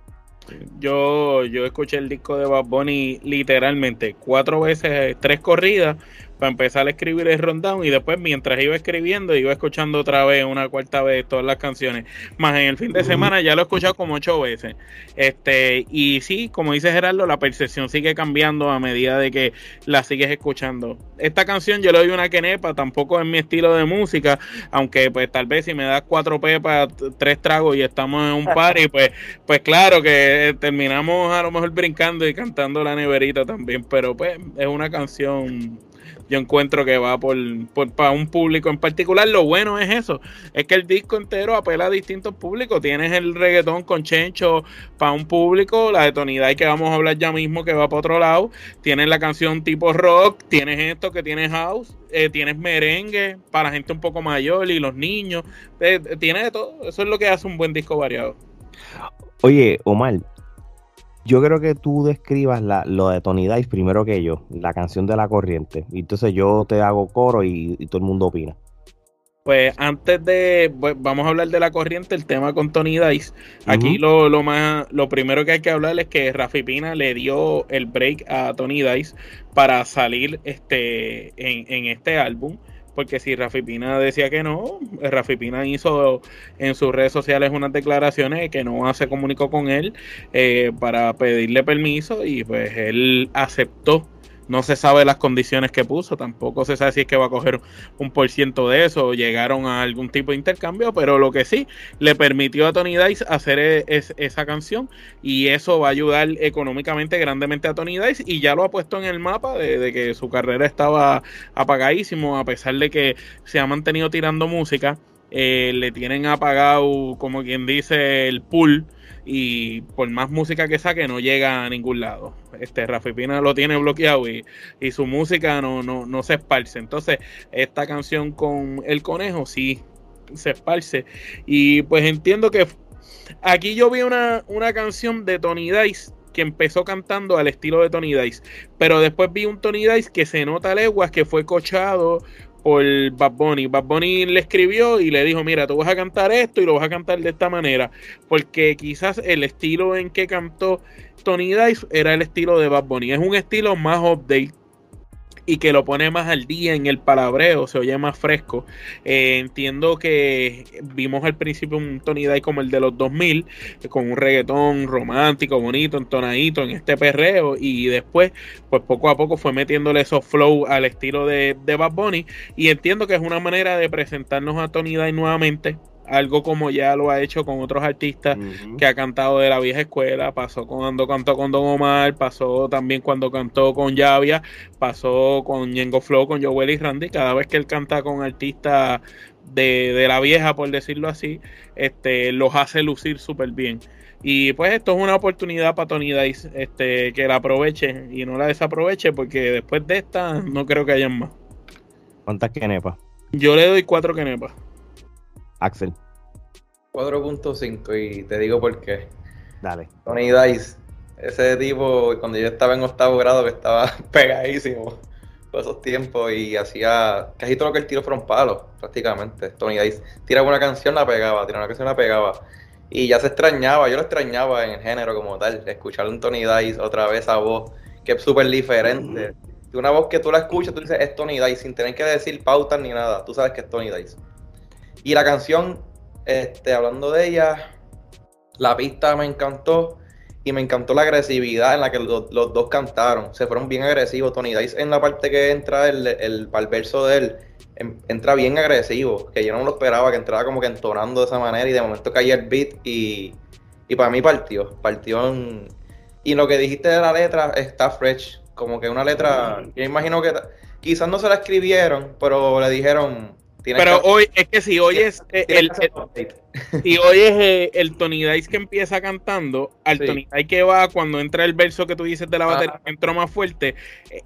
Yo, yo escuché el disco de Bad Bunny literalmente cuatro veces, tres corridas, para empezar a escribir el rundown y después mientras iba escribiendo iba escuchando otra vez, una cuarta vez todas las canciones. Más en el fin de semana ya lo he escuchado como ocho veces. Este, y sí, como dice Gerardo, la percepción sigue cambiando a medida de que la sigues escuchando. Esta canción yo le doy una quenepa, tampoco es mi estilo de música, aunque pues tal vez si me das cuatro pepas, tres tragos y estamos en un party, pues pues claro que terminamos a lo mejor brincando y cantando la neverita también, pero pues es una canción yo encuentro que va por, por para un público en particular. Lo bueno es eso, es que el disco entero apela a distintos públicos. Tienes el reggaetón con Chencho para un público, la de tonidad que vamos a hablar ya mismo que va para otro lado. Tienes la canción tipo rock, tienes esto que tienes house, eh, tienes merengue para gente un poco mayor y los niños. Eh, eh, tiene de todo. Eso es lo que hace un buen disco variado. Oye, Omar, yo creo que tú describas la, lo de Tony Dice primero que yo, la canción de la corriente. Y entonces yo te hago coro y, y todo el mundo opina. Pues antes de, pues, vamos a hablar de la corriente, el tema con Tony Dice. Aquí lo, lo más, lo primero que hay que hablar es que Rafi Pina le dio el break a Tony Dice para salir este en, en este álbum. Porque si Rafi Pina decía que no, Rafi Pina hizo en sus redes sociales unas declaraciones de que no se comunicó con él eh, para pedirle permiso y pues él aceptó. No se sabe las condiciones que puso, tampoco se sabe si es que va a coger un por ciento de eso o llegaron a algún tipo de intercambio, pero lo que sí le permitió a Tony Dice hacer e- es- esa canción y eso va a ayudar económicamente grandemente a Tony Dice y ya lo ha puesto en el mapa de, de que su carrera estaba apagadísimo a pesar de que se ha mantenido tirando música. eh, le tienen apagado, como quien dice, el pool y por más música que saque no llega a ningún lado. Este Rafi Pina lo tiene bloqueado y, y su música no, no, no se esparce. Entonces, esta canción con el conejo sí se esparce. Y pues entiendo que aquí yo vi una, una canción de Tony Dice que empezó cantando al estilo de Tony Dice, pero después vi un Tony Dice que se nota leguas que fue cochado por Bad Bunny. Bad Bunny le escribió y le dijo, mira, tú vas a cantar esto y lo vas a cantar de esta manera, porque quizás el estilo en que cantó Tony Dice era el estilo de Bad Bunny. Es un estilo más update y que lo pone más al día en el palabreo, se oye más fresco. Eh, entiendo que vimos al principio un Tony Dice como el de los 2000, con un reggaetón romántico, bonito, entonadito en este perreo, y después, pues poco a poco fue metiéndole esos flow al estilo de, de Bad Bunny, y entiendo que es una manera de presentarnos a Tony Dice nuevamente, algo como ya lo ha hecho con otros artistas que ha cantado de la vieja escuela, pasó cuando cantó con Don Omar, pasó también cuando cantó con Yavia, pasó con Ñengo Flow, con Joel y Randy, cada vez que él canta con artistas de, de la vieja, por decirlo así, este, los hace lucir súper bien. Y pues esto es una oportunidad para Tony Dice, este, que la aproveche y no la desaproveche, porque después de esta no creo que hayan más. ¿Cuántas quenepas? Yo le doy cuatro quenepas. Axel, 4.5 y te digo por qué. dale. Tony Dice, ese tipo, cuando yo estaba en octavo grado, que estaba pegadísimo por esos tiempos y hacía casi todo lo que el tiro fueron palos, prácticamente. Tony Dice tiraba una canción, la pegaba, tiraba una canción, la pegaba. Y ya se extrañaba, yo lo extrañaba en el género como tal, escuchar un Tony Dice otra vez esa voz, que es súper diferente. De una voz que tú la escuchas, tú dices, es Tony Dice, sin tener que decir pautas ni nada, tú sabes que es Tony Dice. Y la canción, este, hablando de ella, la pista me encantó y me encantó la agresividad en la que los, los dos cantaron. Se fueron bien agresivos. Tony Dice en la parte que entra el, el, para el verso de él, en- entra bien agresivo, que yo no lo esperaba, que entraba como que entonando de esa manera y de momento caía el beat y, Y para mí partió, partió en... Y lo que dijiste de la letra está fresh, como que una letra, yo imagino que quizás no se la escribieron, pero le dijeron... Pero hoy, es que si oyes el, el, si oyes eh, el Tony Dice que empieza cantando, al Tony Dice que va cuando entra el verso que tú dices de la batería, entró más fuerte, eh,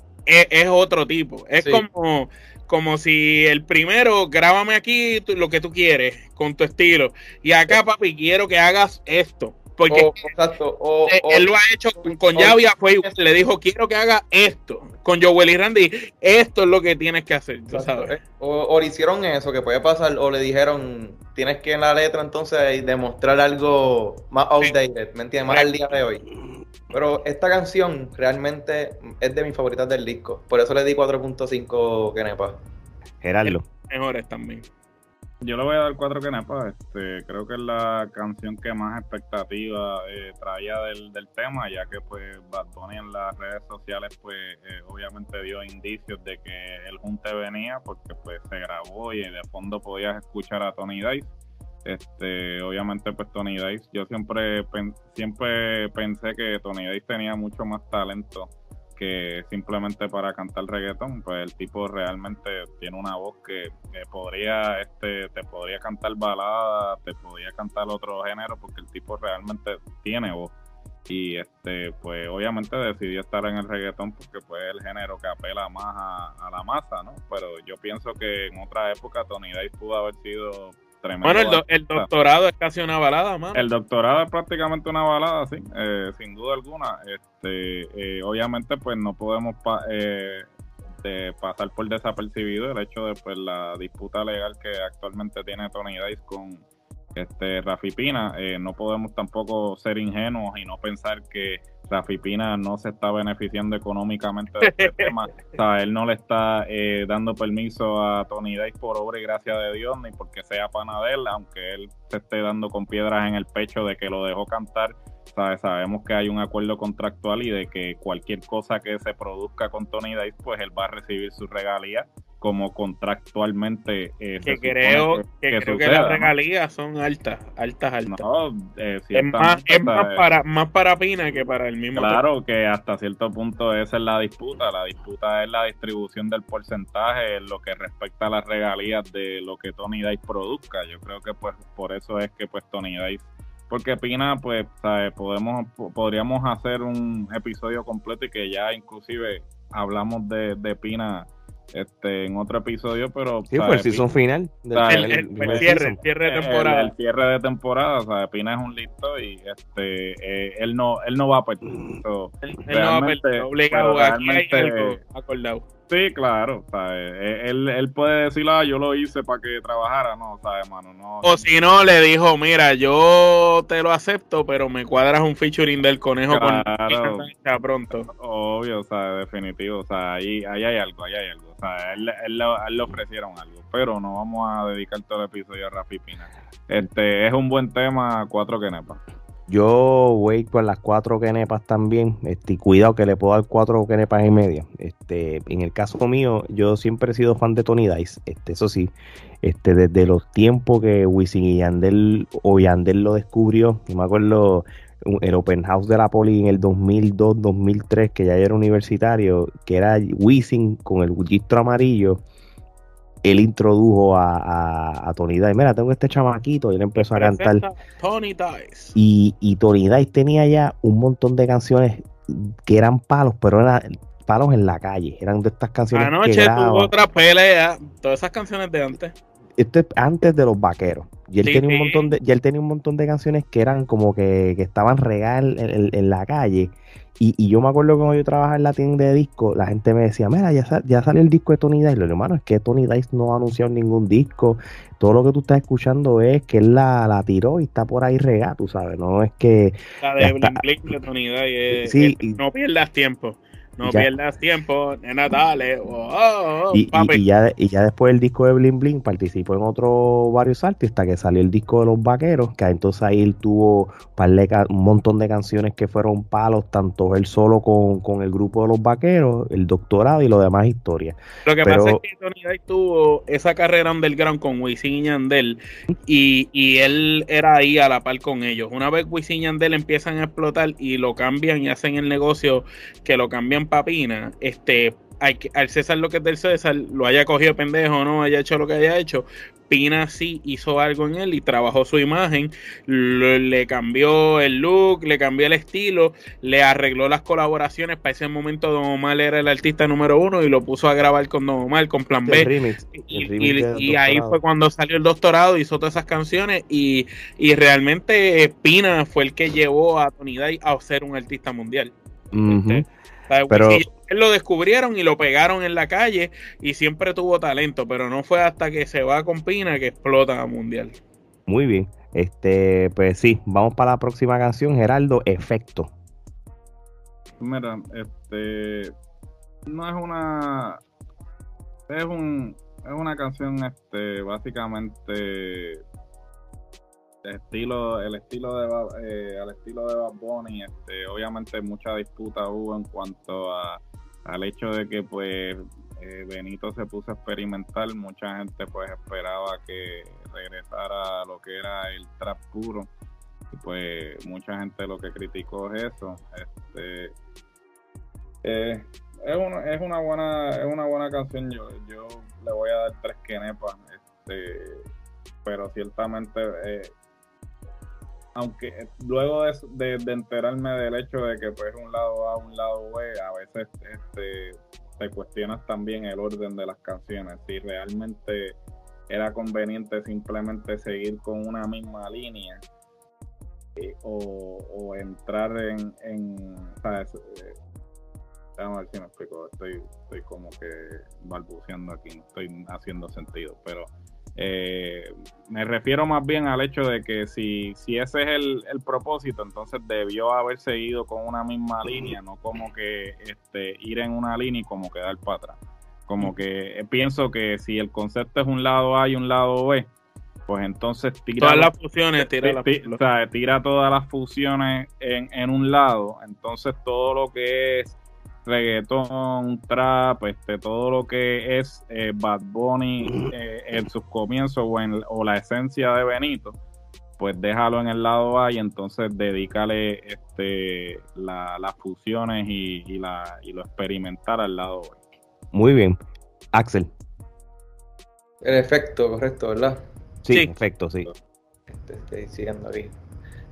es, otro tipo. Es como, como si el primero, grábame aquí lo que tú quieres, con tu estilo. Y acá, papi, quiero que hagas esto. Porque él, lo ha hecho con, Yavia, fue le dijo, quiero que haga esto. Con Joel y Randy, esto es lo que tienes que hacer, O, le hicieron eso, que puede pasar, o le dijeron, tienes que en la letra entonces demostrar algo más outdated, ¿me entiendes? Más al día de hoy. Pero esta canción realmente es de mis favoritas del disco. Por eso le di 4.5 Kenepa. Gerardo. Mejores también. Yo le voy a dar 4 Kenepa. Este, creo que es la canción que más expectativa eh, traía del, tema, ya que pues Bad Bunny en las redes sociales pues eh, obviamente dio indicios de que el junte venía porque pues se grabó y de fondo podías escuchar a Tony Dice este, obviamente, pues Tony Dice, yo siempre, siempre pensé que Tony Dice tenía mucho más talento que simplemente para cantar reggaeton, pues el tipo realmente tiene una voz que, podría, este, te podría cantar balada, te podría cantar otro género, porque el tipo realmente tiene voz. Y este, pues obviamente decidió estar en el reggaetón porque pues el género que apela más a, a la masa, ¿no? Pero yo pienso que en otra época Tony Dice pudo haber sido bueno, el, doctorado es casi una balada, mano. El doctorado es prácticamente una balada, sí, eh, sin duda alguna. Este, eh, obviamente, pues no podemos eh, pasar por desapercibido el hecho de pues la disputa legal que actualmente tiene Tony Dice con este Rafi Pina. no podemos tampoco ser ingenuos y no pensar que Rafi Pina no se está beneficiando económicamente de este tema. O sea, él no le está eh, dando permiso a Tony Dice por obra y gracia de Dios, ni porque sea panadel, aunque él se esté dando con piedras en el pecho de que lo dejó cantar. Sabemos que hay un acuerdo contractual y de que cualquier cosa que se produzca con Tony Dice, pues él va a recibir su regalía como contractualmente eh, que creo que, creo que las regalías son altas altas altas eh, es más, es más para más para Pina que para mismo claro que hasta cierto punto esa es la disputa. La disputa es la distribución del porcentaje en lo que respecta a las regalías de lo que Tony Dice produzca. Yo creo que pues por eso es que pues Tony Dice porque Pina pues podemos podríamos hacer un episodio completo y que ya inclusive hablamos de, de Pina este en otro episodio, pero sí, pues el season final el, cierre, cierre de temporada. El, cierre de temporada, o sea, Pina es un listo y este eh, él no él no va a perder. él, no va a perder, obligado, aquí hay algo acordado. Sí, claro, eh, Él, él puede decir, ah, yo lo hice para que trabajara, no, ¿sabes, mano? No, o si no, le dijo, mira, yo te lo acepto, pero me cuadras un featuring del conejo claro, con pronto. Obvio, o sea, definitivo, o sea, ahí, ahí hay algo, ahí hay algo. O sea, él, él, él, le ofrecieron algo, pero no vamos a dedicar todo el episodio a Rafi Pina. Este, es un buen tema, cuatro que nepa. Yo voy con las cuatro kenepas también. Este, cuidado que le puedo dar cuatro kenepas y media. Este, en el caso mío, yo siempre he sido fan de Tony Dice. Este, eso sí, este, desde los tiempos que Wisin y Yandel o Yandel lo descubrió. Yo me acuerdo el Open House de la Poli en el 2002, 2003, que ya era universitario, que era Wisin con el gistro amarillo él introdujo a, a, Tony Dice. Mira, tengo este chamaquito y él empezó a cantar. Tony Dice. Y, y Tony Dice tenía ya un montón de canciones que eran palos, pero eran palos en la calle. Eran de estas canciones. Anoche tuvo otra pelea. Todas esas canciones de antes. Esto es antes de los vaqueros. Y él, tenía un montón de, y él tenía un montón de canciones que eran como que, que estaban regal en, en la calle y, yo me acuerdo cuando yo trabajaba en la tienda de disco, la gente me decía, mira, ya, ya salió el disco de Tony Dice. Lo hermano, es que Tony Dice no ha anunciado ningún disco. Todo lo que tú estás escuchando es que él la, la tiró y está por ahí regado, tú sabes. No es que... La de Blink de Tony Dice. sí, no pierdas tiempo. No pierdas tiempo, nena, dale. Oh, oh, oh, y, ya, y ya después el disco de Bling Bling participó en otros varios artistas que salió el disco de los vaqueros, que entonces ahí él tuvo un montón de canciones que fueron palos, tanto él solo con, el grupo de los vaqueros, el doctorado y lo demás historia. Lo que pasa es que Tony Day tuvo esa carrera underground con Wisin y Yandel y, y él era ahí a la par con ellos. Una vez Wisin y Yandel empiezan a explotar y lo cambian y hacen el negocio que lo cambian papina, este, al César lo que es del César, lo haya cogido pendejo no haya hecho lo que haya hecho, Pina sí hizo algo en él y trabajó su imagen, le, cambió el look, le cambió el estilo, le arregló las colaboraciones. Para ese momento Don Omar era el artista número uno y lo puso a grabar con Don Omar, con Plan B. y, ahí fue cuando salió el doctorado, hizo todas esas canciones y, realmente Pina fue el que llevó a Tony Day a ser un artista mundial. Pero lo descubrieron y lo pegaron en la calle y siempre tuvo talento, pero no fue hasta que se va con Pina que explota a mundial. Muy bien. Este, pues sí, vamos para la próxima canción, Geraldo, Efecto. Mira, este no es una es un es una canción este básicamente estilo, el estilo de eh, al estilo de Bad Bunny, este, obviamente mucha disputa hubo en cuanto a, al hecho de que pues eh, Benito se puso a experimentar, mucha gente pues esperaba que regresara a lo que era el trap puro. Y pues mucha gente lo que criticó es eso, este eh, es una, es una buena es una buena canción. Yo yo le voy a dar tres quenepas este pero ciertamente eh, aunque luego de, enterarme del hecho de que pues un lado A, un lado B, a veces este, te cuestionas también el orden de las canciones, si realmente era conveniente simplemente seguir con una misma línea eh, o, entrar en, en ¿sabes? Eh, a ver si me explico, estoy, estoy como que balbuceando aquí, no estoy haciendo sentido, pero eh, me refiero más bien al hecho de que si, si ese es el, propósito, entonces debió haber seguido con una misma línea, no como que este, ir en una línea y como quedar para atrás. Como que eh, pienso que si el concepto es un lado A y un lado B, pues entonces tira todas las fusiones, tira, tira todas las fusiones en, en un lado, entonces todo lo que es reggaetón, trap, este, todo lo que es eh, Bad Bunny eh, en sus comienzos o, en, o la esencia de Benito, pues déjalo en el lado A y entonces dedícale este, las fusiones y, la, y lo experimental al lado B. Muy bien. Axel. El efecto, correcto, ¿verdad? Sí, efecto, sí. Este, estoy diciendo ahí.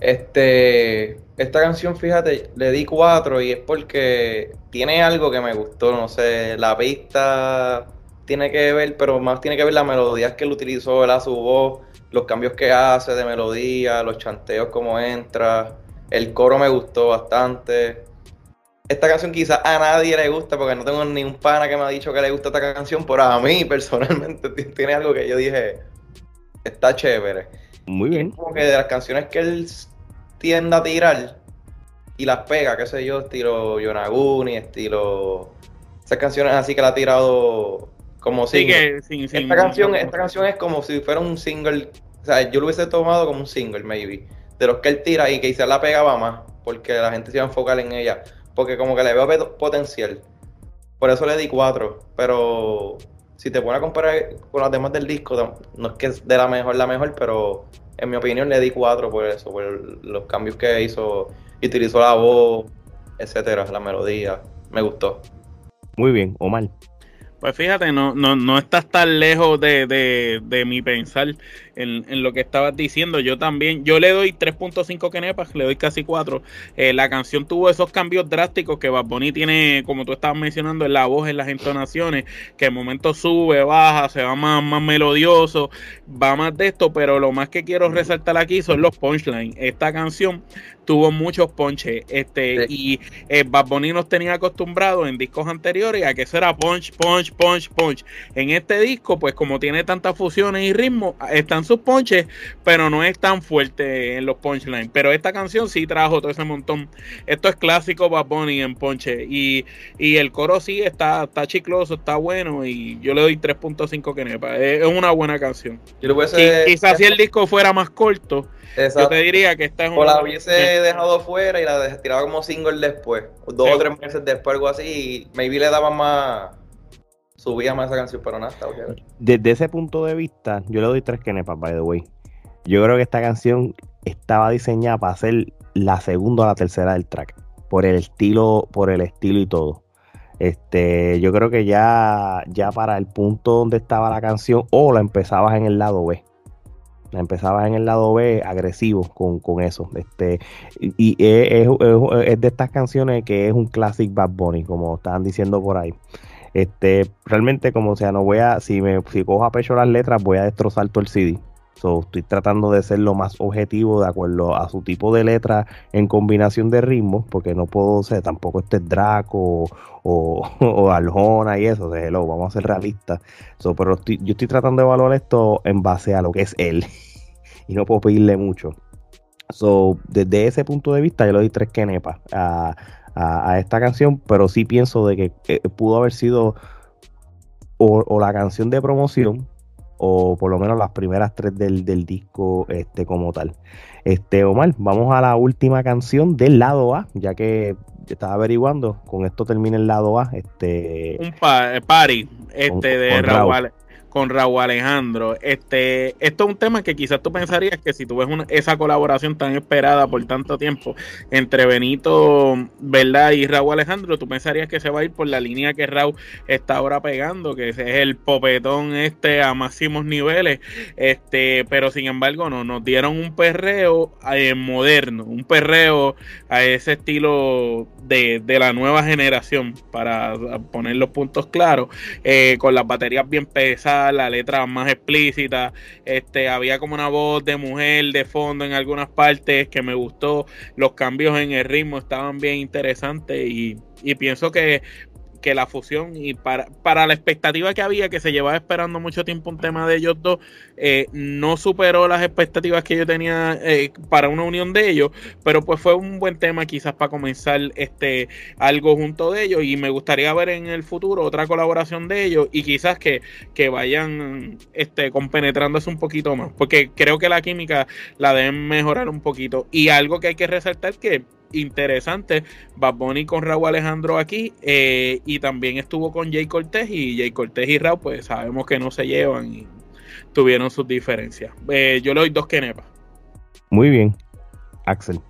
Este, esta canción, fíjate, le di cuatro y es porque tiene algo que me gustó, no sé, la pista tiene que ver, pero más tiene que ver las melodías que él utilizó, ¿verdad? Su voz, los cambios que hace de melodía, los chanteos como entra, el coro me gustó bastante. Esta canción quizás a nadie le gusta porque no tengo ni un pana que me ha dicho que le gusta esta canción, pero a mí personalmente tiene algo que yo dije, está chévere. Muy bien. Como que de las canciones que él tiende a tirar y las pega, qué sé yo, estilo Yonaguni, estilo. Esas canciones así que la ha tirado como sí, que, sin, esta, canción, esta canción es como si fuera un single. O sea, yo lo hubiese tomado como un single, maybe. De los que él tira y que quizás la pegaba más, porque la gente se iba a enfocar en ella. Porque como que le veo potencial. Por eso le di cuatro. Pero si te pones a comparar con las demás del disco, no es que es de la mejor, la mejor, pero en mi opinión le di cuatro por eso, por los cambios que hizo, utilizó la voz, etcétera, la melodía, me gustó. Muy bien, Omar. Pues fíjate, no, no, no estás tan lejos de, de, de mi pensar en, lo que estabas diciendo. Yo también, yo le doy 3.5 kenepas, le doy casi 4. Eh, la canción tuvo esos cambios drásticos que Bad Bunny tiene, como tú estabas mencionando, en la voz, en las entonaciones, que en momento sube, baja, se va más, más melodioso, va más de esto, pero lo más que quiero resaltar aquí son los punchlines. Esta canción tuvo muchos ponches, este, y eh, Bad Bunny nos tenía acostumbrados en discos anteriores a que eso era punch, punch, punch, punch. En este disco, pues como tiene tantas fusiones y ritmos, están sus ponches, pero no es tan fuerte en los punchlines. Pero esta canción sí trajo todo ese montón. Esto es clásico Bad Bunny en ponche. Y, y el coro sí está, está chicloso, está bueno. Y yo le doy 3.5 que nepa. Es, una buena canción. quizás si el disco fuera más corto, yo te diría que esta es una. O la hubiese dejado fuera y la tiraba como single después. Dos o tres meses después, algo así. Y maybe le daba más subía más esa canción, pero nada, está Desde ese punto de vista, yo le doy tres kenepas, by the way. Yo creo que esta canción estaba diseñada para ser la segunda o la tercera del track. Por el estilo, por el estilo y todo. Este, yo creo que ya, ya para el punto donde estaba la canción, o la empezabas en el lado B. La empezabas en el lado B agresivo con, eso. Este, y es, es, de estas canciones que es un classic Bad Bunny, como estaban diciendo por ahí. Este, realmente, como sea, no voy a, si me si cojo a pecho las letras, voy a destrozar todo el CD. So, estoy tratando de ser lo más objetivo de acuerdo a su tipo de letra en combinación de ritmos, porque no puedo ser tampoco este Draco o, o, Aljona y eso, de hello, vamos a ser realistas. So, pero yo estoy tratando de evaluar esto en base a lo que es él y no puedo pedirle mucho. So, desde ese punto de vista, yo le doy tres kenepas a, a, esta canción, pero sí pienso de que eh, pudo haber sido o, la canción de promoción o por lo menos las primeras tres del, disco este como tal. Este Omar, vamos a la última canción del lado A, ya que estaba averiguando, con esto termina el lado A, este un party este de Raúl con Raúl Alejandro. Este, esto es un tema que quizás tú pensarías que si tú ves esa colaboración tan esperada por tanto tiempo entre Benito, ¿verdad? Y Raúl Alejandro, tú pensarías que se va a ir por la línea que Raúl está ahora pegando, que es el popetón este a máximos niveles. Este, pero sin embargo, no, nos dieron un perreo eh, moderno, un perreo a ese estilo de, de, la nueva generación, para poner los puntos claros, eh, con las baterías bien pesadas la letra más explícita, este, había como una voz de mujer de fondo en algunas partes que me gustó, los cambios en el ritmo estaban bien interesantes y, y pienso que que la fusión y para, para la expectativa que había, que se llevaba esperando mucho tiempo un tema de ellos dos, eh, no superó las expectativas que yo tenía eh, para una unión de ellos, pero pues fue un buen tema quizás para comenzar este algo junto de ellos y me gustaría ver en el futuro otra colaboración de ellos y quizás que, que vayan este, compenetrándose un poquito más, porque creo que la química la deben mejorar un poquito y algo que hay que resaltar que interesante. Bad Bunny con Raúl Alejandro aquí eh, y también estuvo con Jay Cortés y Jay Cortés y Raúl pues sabemos que no se llevan y tuvieron sus diferencias. Eh, yo le doy dos kenepas. Muy bien, Axel.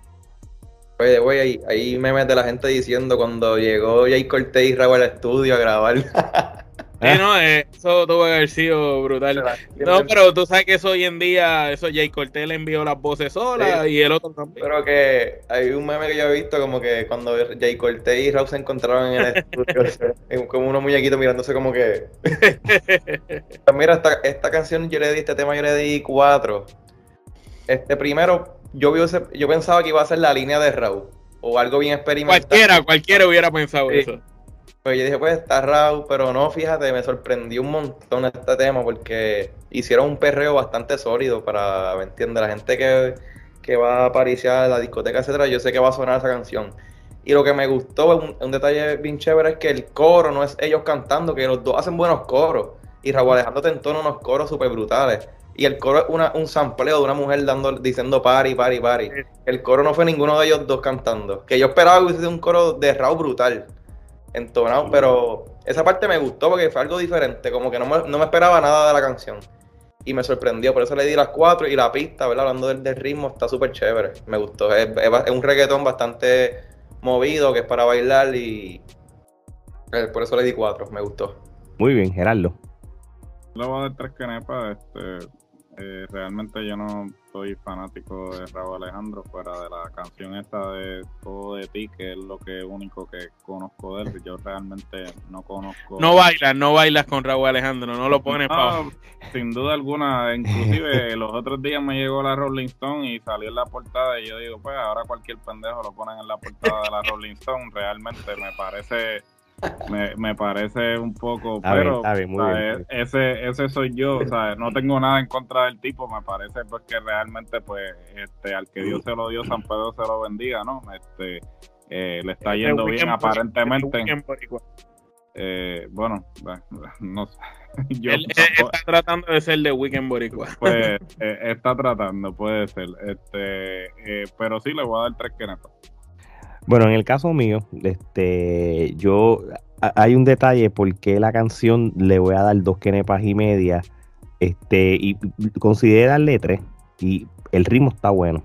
Oye, voy ahí, ahí memes de la gente diciendo cuando llegó Jay Cortés y Raúl al estudio a grabar. Sí, no, eh, eso tuvo que haber sido brutal. No, pero tú sabes que eso hoy en día, eso Jay Cortés le envió las voces solas y el otro también. Pero que hay un meme que yo he visto como que cuando Jay Cortés y Raúl se encontraron en el estudio, como unos muñequitos mirándose como que... Mira, esta, esta canción yo le di, este tema yo le di cuatro. Este primero, yo, vi yo pensaba que iba a ser la línea de Raúl o algo bien experimental. Cualquiera, cualquiera hubiera pensado eso. Pues yo dije, pues está raro, pero no, fíjate, me sorprendió un montón este tema porque hicieron un perreo bastante sólido para, ¿me entiendes? La gente que, que va a apariciar la discoteca, etcétera, yo sé que va a sonar esa canción. Y lo que me gustó, un, un detalle bien chévere, es que el coro no es ellos cantando, que los dos hacen buenos coros. Y Raúl Alejandro te entona unos coros súper brutales. Y el coro es una, un sampleo de una mujer dando, diciendo pari, pari, pari. El coro no fue ninguno de ellos dos cantando. Que yo esperaba que hubiese un coro de Raúl brutal entonado, pero esa parte me gustó porque fue algo diferente, como que no me, no me, esperaba nada de la canción. Y me sorprendió, por eso le di las cuatro y la pista, ¿verdad? Hablando del, ritmo, está súper chévere, me gustó. Es, un reggaetón bastante movido, que es para bailar y eh, por eso le di cuatro, me gustó. Muy bien, Gerardo. Luego de tres canepas, este, eh, realmente yo no soy fanático de Raúl Alejandro fuera de la canción esta de Todo de ti, que es lo que único que conozco de él. Yo realmente no conozco. No bailas, no bailas con Raúl Alejandro, no lo pones Sin duda alguna, inclusive los otros días me llegó la Rolling Stone y salió en la portada y yo digo, pues ahora cualquier pendejo lo ponen en la portada de la Rolling Stone. Realmente me parece me, me, parece un poco, pero ese ese soy yo, o sea, no tengo nada en contra del tipo, me parece pues que realmente pues este al que Dios se lo dio, San Pedro se lo bendiga, ¿no? Este eh, le está yendo bien aparentemente. Eh, bueno, no sé. Yo Él, está tratando de ser de Weekend Boricua. Pues eh, está tratando, puede ser. Este, eh, pero sí le voy a dar tres quenepas. Bueno, en el caso mío, este, yo hay un detalle porque la canción le voy a dar dos quenepas y media. Este, y considera letra y el ritmo está bueno.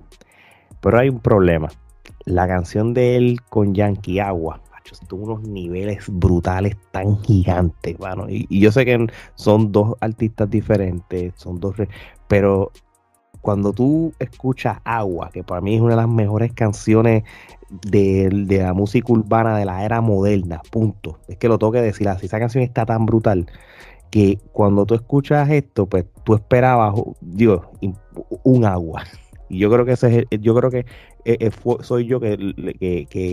Pero hay un problema. La canción de él con Yankee Agua tuvo unos niveles brutales tan gigantes, mano. Y, yo sé que son dos artistas diferentes, son dos, pero cuando tú escuchas Agua, que para mí es una de las mejores canciones de, la música urbana de la era moderna, punto. Es que lo tengo que decir así, esa canción está tan brutal que cuando tú escuchas esto, pues tú esperabas, digo, un agua. Y yo creo que ese es, yo creo que eh, eh, soy yo que,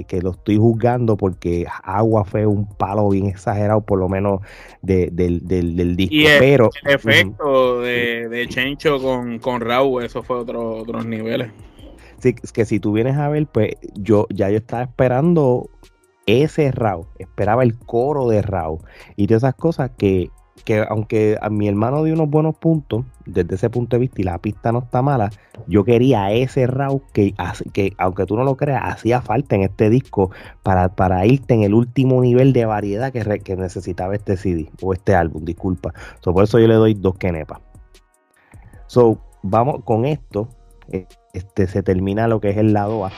que, lo estoy juzgando porque Agua fue un palo bien exagerado, por lo menos del, del, disco. Y el, Pero, el efecto de, de, Chencho con, con Raúl, eso fue otro, otros niveles. Que si tú vienes a ver, pues yo ya yo estaba esperando ese Raúl, esperaba el coro de Raúl y todas esas cosas que que aunque a mi hermano dio unos buenos puntos desde ese punto de vista y la pista no está mala, yo quería ese raw que, que aunque tú no lo creas, hacía falta en este disco para, para irte en el último nivel de variedad que, que necesitaba este CD o este álbum, disculpa. por eso yo le doy dos kenepas. So, vamos con esto. Este, se termina lo que es el lado A